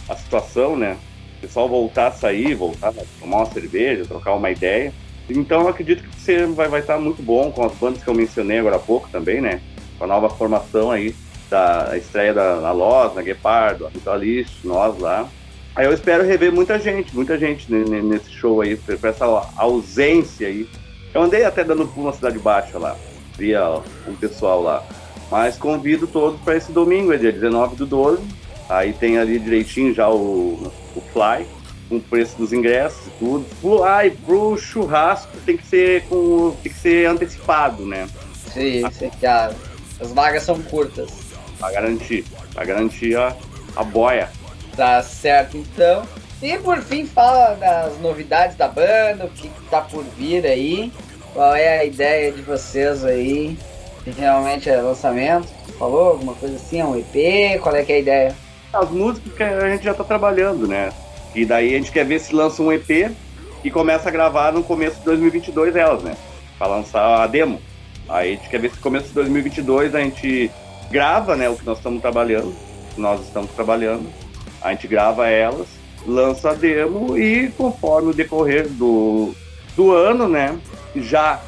a situação, né? O pessoal voltar a sair, voltar a tomar uma cerveja, trocar uma ideia. Então eu acredito que você vai, vai estar muito bom com as bandas que eu mencionei agora há pouco também, né? Com a nova formação aí da estreia da na Loz, na Guepardo, a Ritualist, nós lá. Aí eu espero rever muita gente, muita gente nesse show aí, por essa ausência aí. Eu andei até dando pulo na Cidade Baixa lá, via um pessoal lá. Mas convido todos para esse domingo, é dia 19 do 12. Aí tem ali direitinho já o, o Fly, com o preço dos ingressos e tudo. Pro, ai, pro churrasco tem que ser com. tem que ser antecipado, né? Sim, sim, cara. As vagas são curtas. Pra garantir. Pra garantir a, a boia. Tá certo, então. E por fim, fala das novidades da banda, o que, que tá por vir aí. Qual é a ideia de vocês aí? Realmente é lançamento? Falou alguma coisa assim? É um EP? Qual é que é a ideia? As músicas que a gente já tá trabalhando, né? E daí a gente quer ver se lança um EP e começa a gravar no começo de 2022 elas, né? Pra lançar a demo. Aí a gente quer ver se no começo de 2022 a gente grava, né? O que nós estamos trabalhando. Nós estamos trabalhando. A gente grava elas, lança a demo e conforme o decorrer do, do ano, né? Já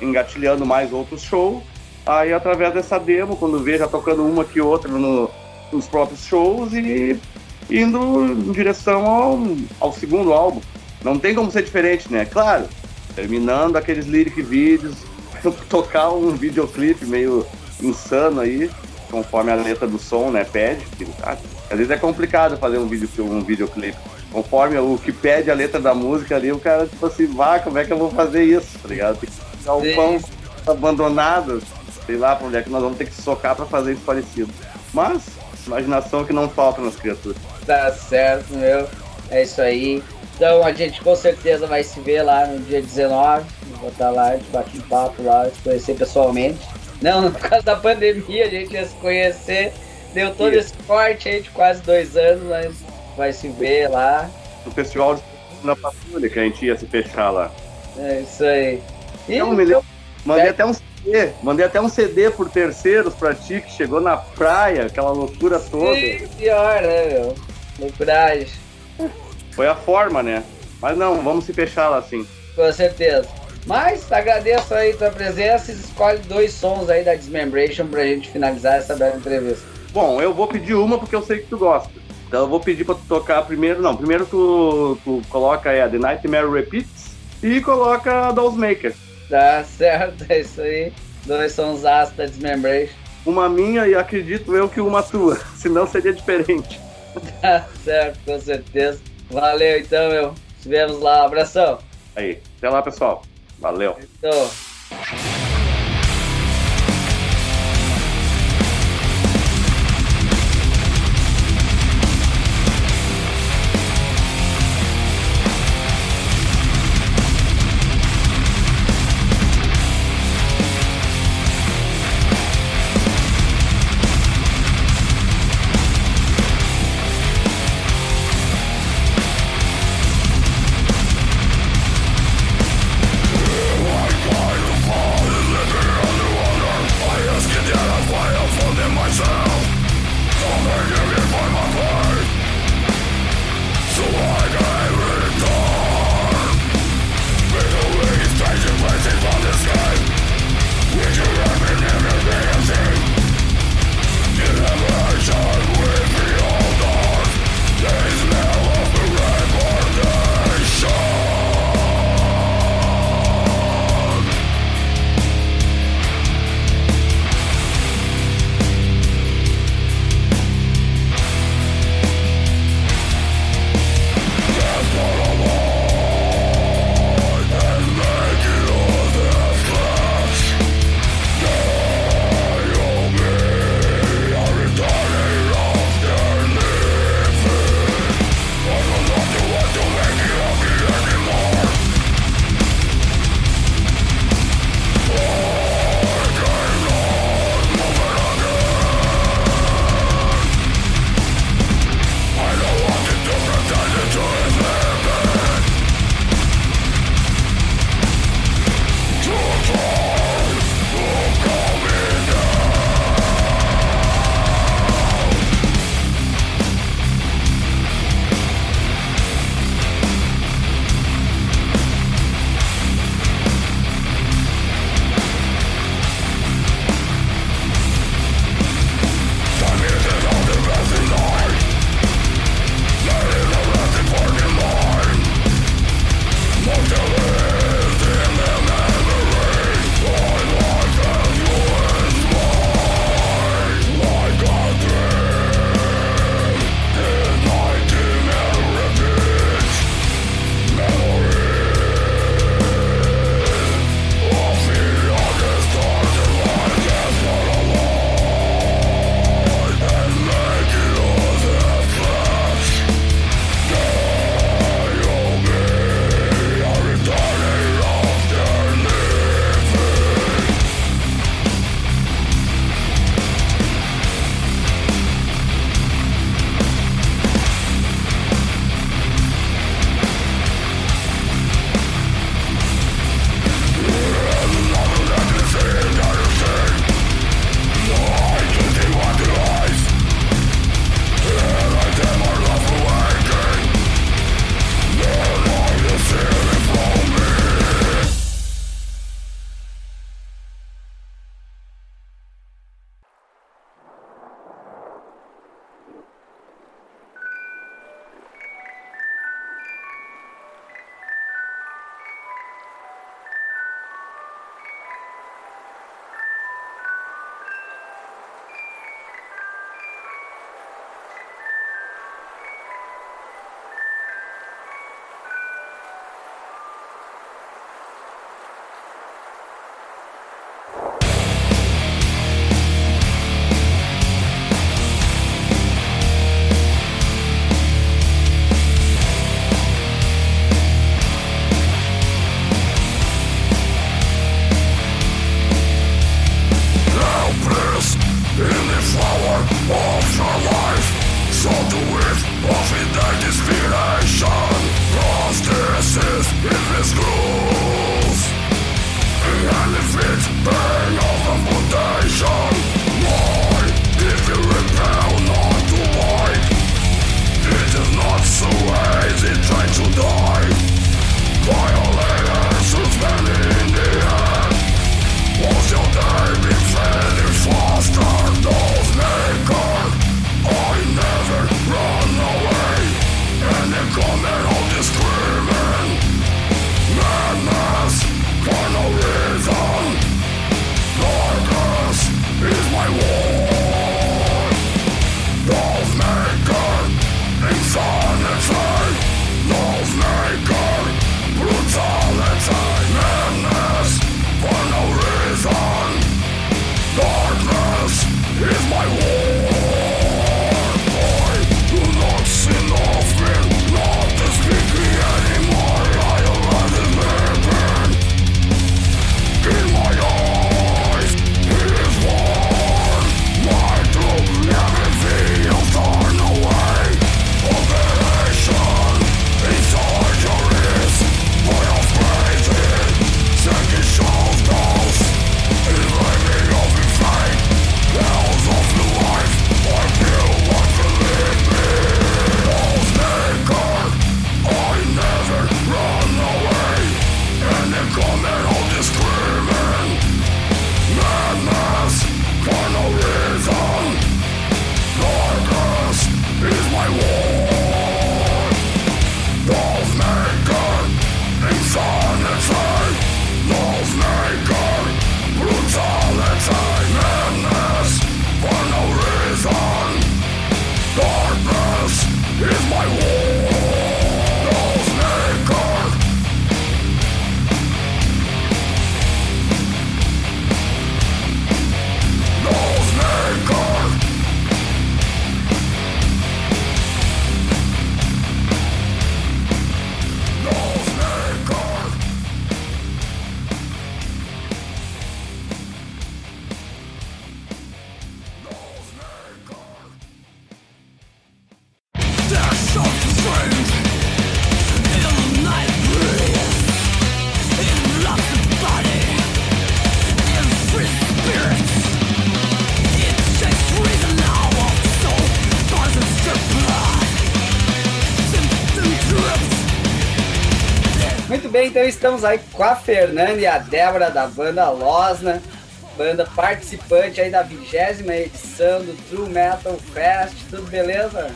engatilhando mais outros shows. Aí através dessa demo, quando vê, já tocando uma que outra no, nos próprios shows e indo em direção ao, ao segundo álbum. Não tem como ser diferente, né? Claro, terminando aqueles lyric vídeos, tocar um videoclipe meio insano aí, conforme a letra do som, né, pede. Ah, às vezes é complicado fazer um, vídeo, um videoclipe. Conforme o que pede a letra da música ali, o cara, tipo assim, vá, como é que eu vou fazer isso, tá ligado? Tem que ficar o pão abandonado, sei lá pra onde é que nós vamos ter que socar pra fazer isso parecido. Mas, imaginação que não falta nas criaturas. Tá certo, meu. É isso aí. Então a gente com certeza vai se ver lá no dia 19. Vou estar lá, a gente bate um papo lá, se conhecer pessoalmente. Não, por causa da pandemia a gente ia se conhecer. Deu todo esse corte aí de quase dois anos, mas vai se ver lá. No festival na Patrulha que a gente ia se fechar lá. É isso aí. E, então, me lembro, mandei até um CD, mandei até um CD por terceiros pra ti, que chegou na praia, aquela loucura toda. Sim, pior, né, meu? Loucuragem. Foi a forma, né? Mas não, vamos se fechar lá assim. Com certeza. Mas agradeço aí tua presença e escolhe dois sons aí da Dismembration pra gente finalizar essa bela entrevista. Bom, eu vou pedir uma porque eu sei que tu gosta. Então eu vou pedir pra tu tocar primeiro, não, primeiro tu, tu coloca a The Nightmare Repeats e coloca a Dolls Maker. Tá certo, é isso aí. Dois sons da Dismembration. Uma minha e acredito eu que uma tua, senão seria diferente. Tá certo, com certeza. Valeu então, meu. Vemos lá. Abração. Aí, até lá, pessoal. Valeu. Então. Estamos aí com a Fernanda e a Débora da banda Losna, banda participante aí da vigésima edição do True Metal Fest. Tudo beleza?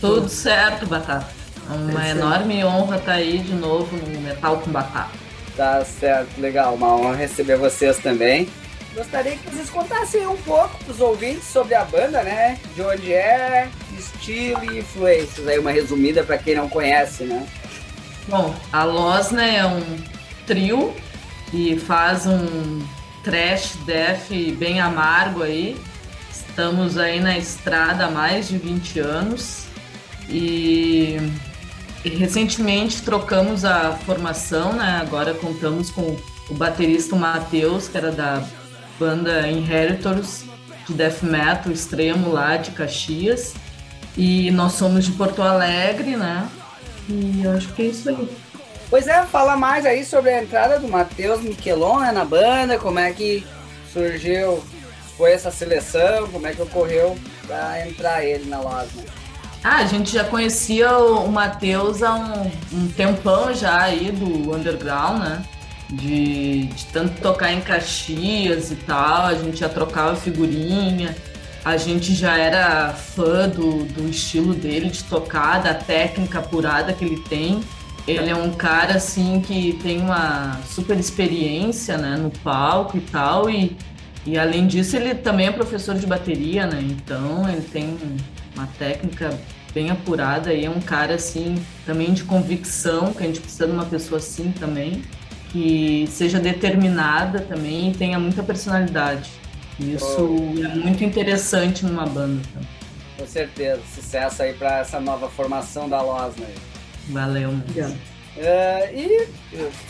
Tudo certo, Batata. Uma enorme honra estar tá aí de novo no Metal com Batata. Tá certo, legal. Uma honra receber vocês também. Gostaria que vocês contassem um pouco para os ouvintes sobre a banda, né? De onde é, estilo e influências. Aí uma resumida para quem não conhece, né? Bom, a Losna é um trio e faz um trash death bem amargo aí. Estamos aí na estrada há mais de 20 anos e, e recentemente trocamos a formação, né? Agora contamos com o baterista Matheus, que era da banda Inheritors de death metal extremo lá de Caxias. E nós somos de Porto Alegre, né? E eu acho que é isso aí. Pois é, fala mais aí sobre a entrada do Matheus Miquelon né, na banda, como é que surgiu, foi essa seleção, como é que ocorreu para entrar ele na Losna. Ah, a gente já conhecia o, Matheus há um, um, tempão já aí do underground, né? De, de tanto tocar em Caxias e tal, a gente já trocava figurinha a gente já era fã do, do estilo dele de tocar, da técnica apurada que ele tem. Ele é um cara assim que tem uma super experiência né, no palco e tal, e, e além disso ele também é professor de bateria, né? Então ele tem uma técnica bem apurada e é um cara assim também de convicção, que a gente precisa de uma pessoa assim também, que seja determinada também e tenha muita personalidade. Isso oh. é muito interessante numa banda. Então. Com certeza. Sucesso aí para essa nova formação da Losna. Valeu. Uh, e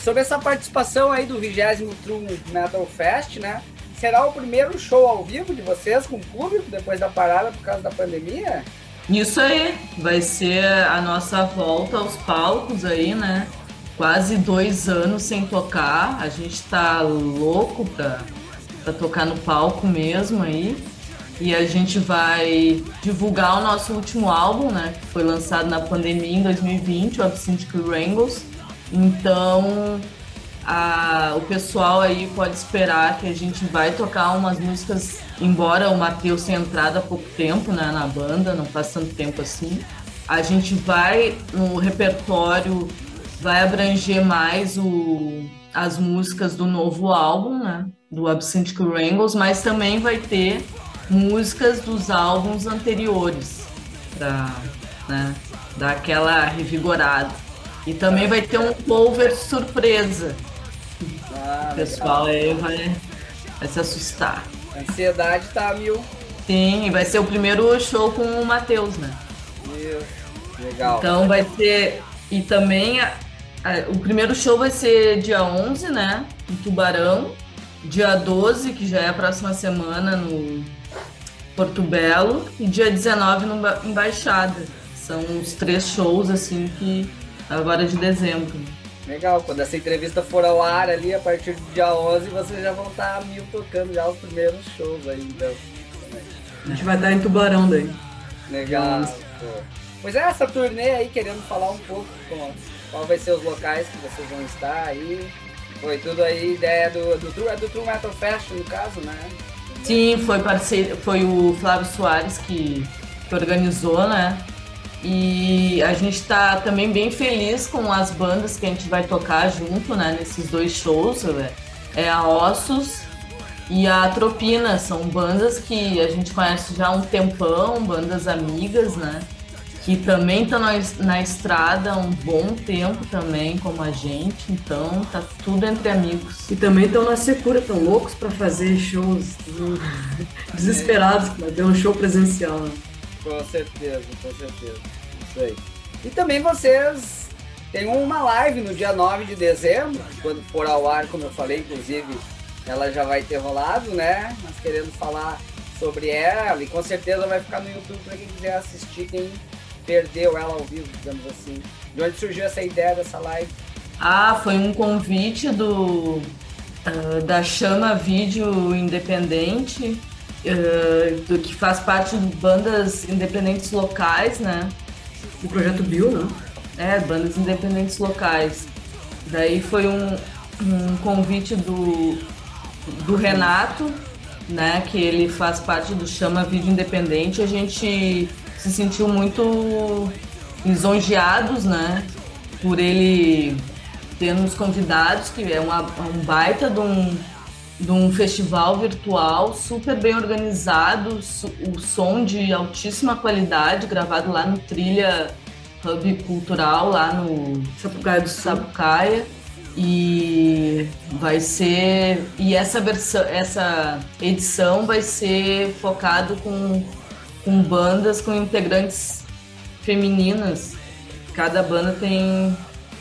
sobre essa participação aí do 20 True Metal Fest, né? Será o primeiro show ao vivo de vocês com o público depois da parada por causa da pandemia? Isso aí, vai ser a nossa volta aos palcos aí, né? Quase dois anos sem tocar, a gente tá louco pra para tocar no palco mesmo aí. E a gente vai divulgar o nosso último álbum, né? Que foi lançado na pandemia em 2020, o Absinthe Wrangles. Então, a, o pessoal aí pode esperar que a gente vai tocar umas músicas, embora o Matheus tenha entrado há pouco tempo né, na banda, não faz tanto tempo assim. A gente vai, no repertório, vai abranger mais o, as músicas do novo álbum, né? Do Absinthe Wrangles, mas também vai ter músicas dos álbuns anteriores, para né, dar aquela revigorada. E também vai ter um cover surpresa. Ah, o pessoal aí vai, vai se assustar. A ansiedade tá mil. Sim, vai ser o primeiro show com o Matheus, né? Meu, legal. Então vai ser. E também o primeiro show vai ser dia 11, né? Em Tubarão. Dia 12, que já é a próxima semana, no Porto Belo. E dia 19 no Embaixada. São os três shows, assim, que agora de dezembro. Legal, quando essa entrevista for ao ar ali, a partir do dia 11, vocês já vão estar tá mil tocando já os primeiros shows aí, então. A gente vai estar em Tubarão daí. Legal. Pois é, essa turnê aí, querendo falar um pouco com qual vai ser os locais que vocês vão estar aí. Foi tudo aí ideia do, do, do, do True Metal Fest, no caso, né? Sim, foi, parceiro, foi o Flávio Soares que, que organizou, né? E a gente está também bem feliz com as bandas que a gente vai tocar junto, né, nesses dois shows. Né? É a Ossos e a Tropina, são bandas que a gente conhece já há um tempão, bandas amigas, né? Que também estão na, na estrada há um bom tempo também, como a gente, então tá tudo entre amigos. E também estão na secura, estão loucos para fazer shows, desesperados para ter um show presencial. Né? Com certeza, com certeza. Isso aí. E também vocês têm uma live no dia 9 de dezembro, quando for ao ar, como eu falei, inclusive ela já vai ter rolado, né? Nós querendo falar sobre ela e com certeza vai ficar no YouTube para quem quiser assistir, quem perdeu ela ao vivo, digamos assim. De onde surgiu essa ideia dessa live? Ah, foi um convite do uh, da Chama Vídeo Independente uh, do que faz parte de bandas independentes locais, né? O projeto Bill, né? É, bandas independentes locais. Daí foi um, um convite do, do Renato, né? Que ele faz parte do Chama Vídeo Independente. A gente se sentiu muito lisonjeados, né? Por ele ter nos convidados, que é uma, um baita de um de um festival virtual super bem organizado, o som de altíssima qualidade, gravado lá no Trilha Hub Cultural, lá no Sapucaia do Sapucaia. E vai ser. E essa versão, essa edição vai ser focado com, com bandas com integrantes femininas. Cada banda tem,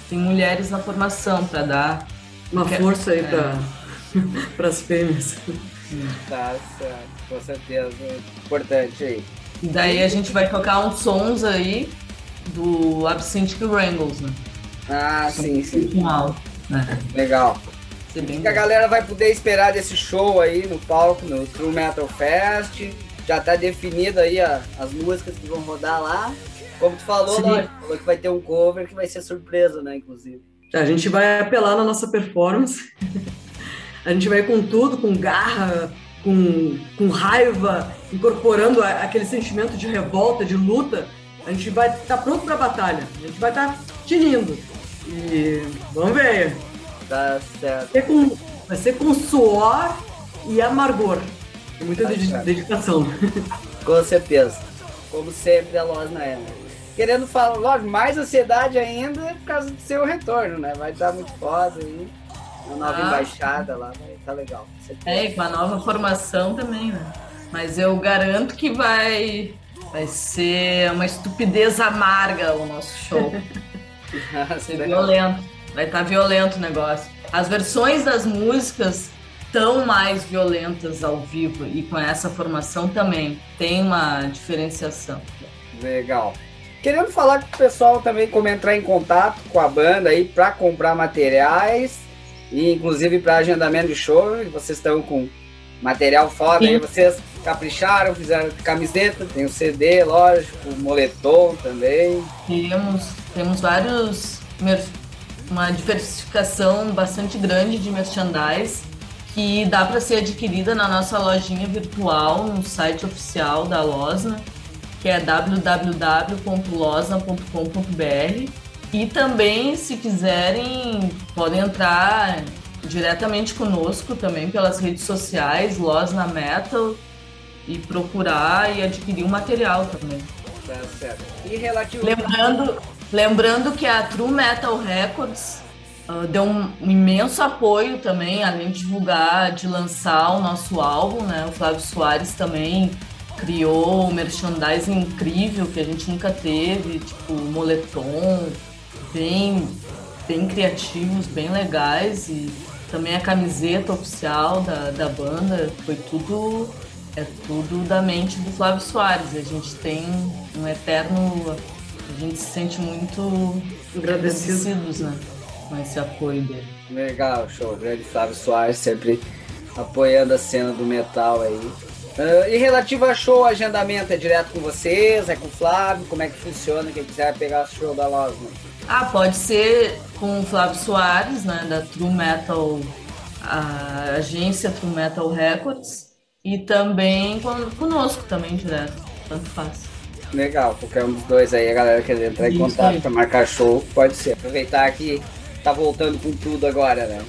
tem mulheres na formação para dar uma força aí é. para para as fêmeas. Tá certo, com certeza. Importante aí. E daí a gente vai tocar uns sons aí do Absinthe Wrangles, né? Ah, sim, sim. Final, né? Legal. O que a galera vai poder esperar desse show aí no palco, no True Metal Fest? Já tá definido aí a, as músicas que vão rodar lá. Como tu falou, lógico, falou que vai ter um cover que vai ser surpresa, né, inclusive. A gente vai apelar na nossa performance. A gente vai com tudo, com garra, com, com raiva, incorporando aquele sentimento de revolta, de luta. A gente vai estar tá pronto para a batalha. A gente vai estar tá tinindo. E vamos ver. Tá certo. Vai ser com, vai ser com suor e amargor. Muita tá dedicação. Com certeza. Como sempre, a Loz na Querendo falar, lógico, mais ansiedade ainda por causa do seu retorno, né? Vai estar muito foda aí. Uma nova ah, embaixada lá, vai tá legal. É, com a nova formação também, né? Mas eu garanto que vai, vai ser uma estupidez amarga o nosso show. vai ser violento. Vai estar tá violento o negócio. As versões das músicas tão mais violentas ao vivo e com essa formação também tem uma diferenciação. Legal. Querendo falar com o pessoal também como entrar em contato com a banda aí para comprar materiais e inclusive para agendamento de show, vocês estão com material foda Sim. aí, vocês capricharam, fizeram camiseta, tem o CD, lógico, moletom também. Temos, temos vários, uma diversificação bastante grande de merchandise que dá para ser adquirida na nossa lojinha virtual, no site oficial da Losna, que é www.losna.com.br. E também, se quiserem, podem entrar diretamente conosco também pelas redes sociais, Losna Metal, e procurar e adquirir o material também. Tá certo. E relativo... Lembrando, lembrando que a True Metal Records uh, deu um, um, imenso apoio também, além de divulgar, de lançar o nosso álbum, né? O Flávio Soares também criou um merchandising incrível que a gente nunca teve, tipo moletom, bem, bem criativos, bem legais e também a camiseta oficial da, da banda, foi tudo é tudo da mente do Flávio Soares. A gente tem um eterno. A gente se sente muito agradecidos né, com esse apoio dele. Legal, show. Grande Flávio Soares sempre apoiando a cena do metal aí. Uh, e relativo a show, agendamento é direto com vocês, é com o Flávio? Como é que funciona? Quem quiser pegar o show da Losma? Ah, pode ser com o Flávio Soares, né, da True Metal, a agência True Metal Records e também conosco também direto, tanto faz. Legal, qualquer um dos dois aí, a galera quer entrar em contato para marcar show, pode ser. Aproveitar que tá voltando com tudo agora, né?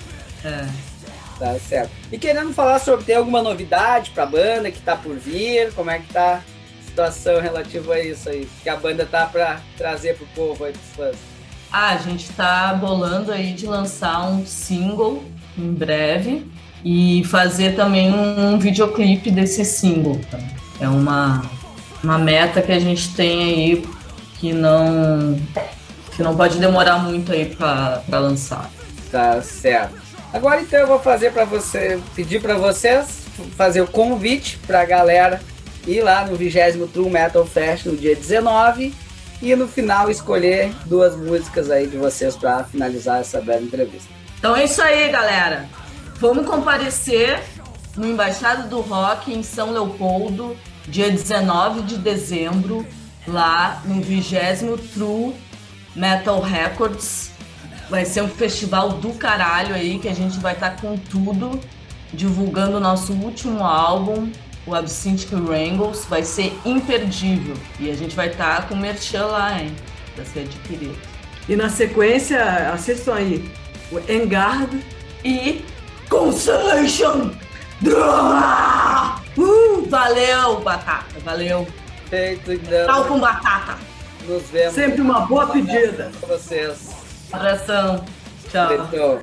É. Tá certo. E querendo falar sobre, tem alguma novidade pra banda que tá por vir? Como é que tá a situação relativa a isso aí? Que a banda tá pra trazer pro povo aí, pros fãs? Ah, a gente tá bolando aí de lançar um single em breve e fazer também um videoclipe desse single. Tá? É uma, uma meta que a gente tem aí que não que não pode demorar muito aí para lançar. Tá certo. Agora então eu vou fazer para você, pedir para vocês fazer o convite para a galera ir lá no 20 True Metal Fest no dia 19 e no final escolher duas músicas aí de vocês para finalizar essa bela entrevista. Então é isso aí, galera. Vamos comparecer no Embaixada do Rock em São Leopoldo, dia 19 de dezembro, lá no 20 True Metal Records. Vai ser um festival do caralho aí, que a gente vai estar tá com tudo, divulgando o nosso último álbum, o Absinthe Wrangles. Vai ser imperdível. E a gente vai estar tá com merchan lá, hein? Pra ser adquirido. E na sequência, assistam aí o Engard e Constellation! Uh, valeu, batata, valeu. Feito, então. Tal com batata. Nos vemos. Sempre uma boa pedida. Pra vocês. Abração. Tchau. Então.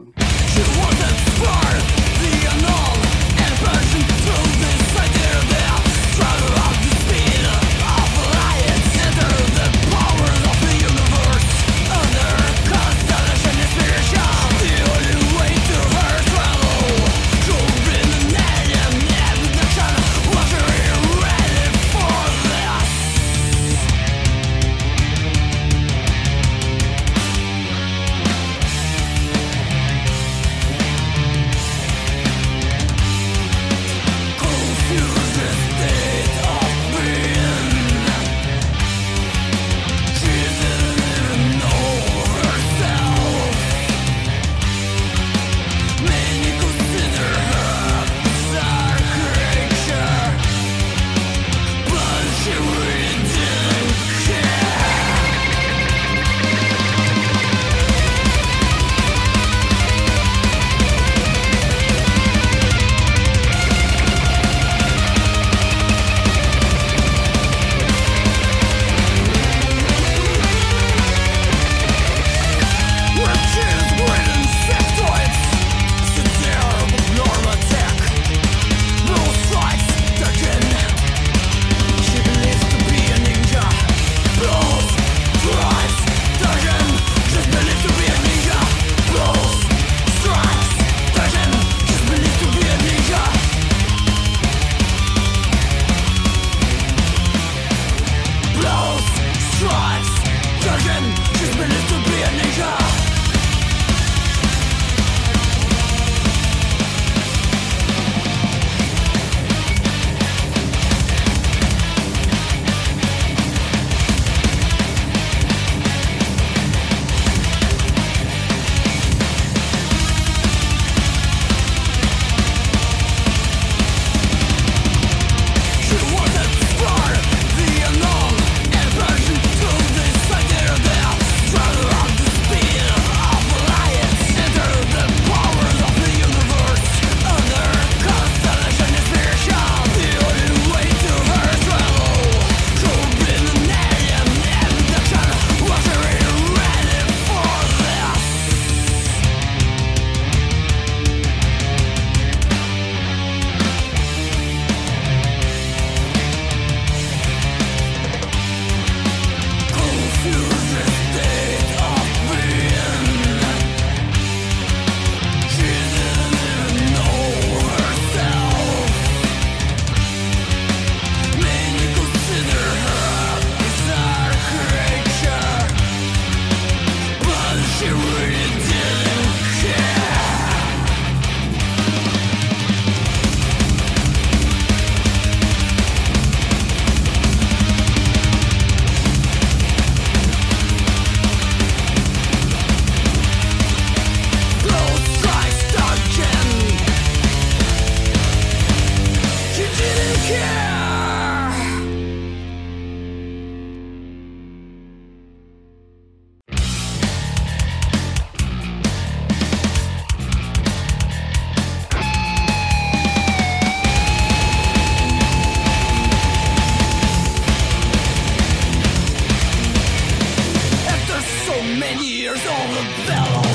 Mas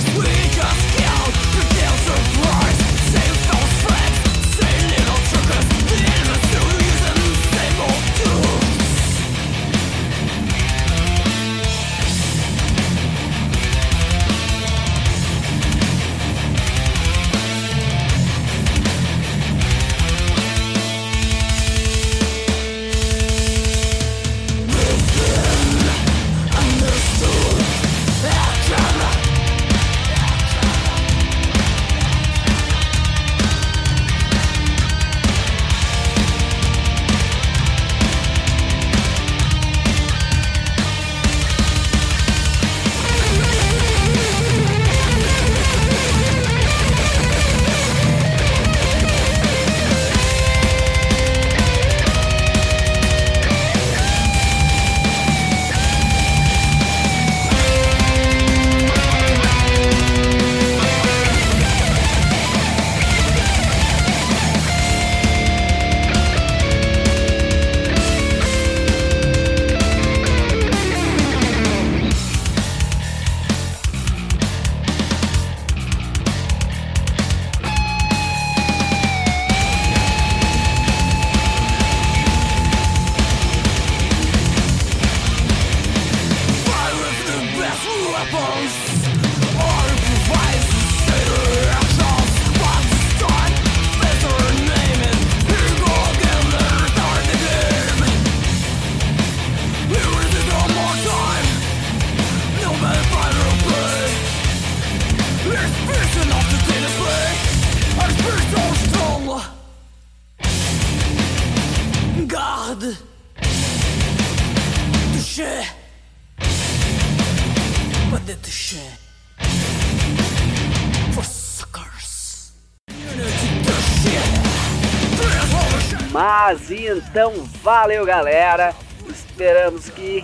então, valeu galera. Esperamos que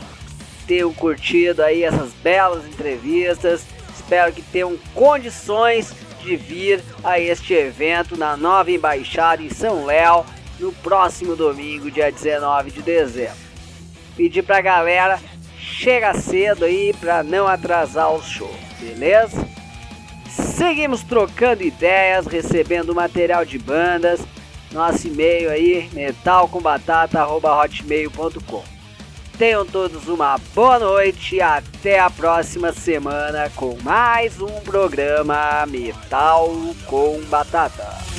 tenham curtido aí essas belas entrevistas. Espero que tenham condições de vir a este evento na nova embaixada em São Léo no próximo domingo, dia 19 de dezembro. Pedir pra galera chega cedo aí para não atrasar os shows, beleza? Seguimos trocando ideias, recebendo material de bandas. Nosso e-mail aí, metalcombatata.hotmail.com. Tenham todos uma boa noite e até a próxima semana com mais um programa Metal com Batata.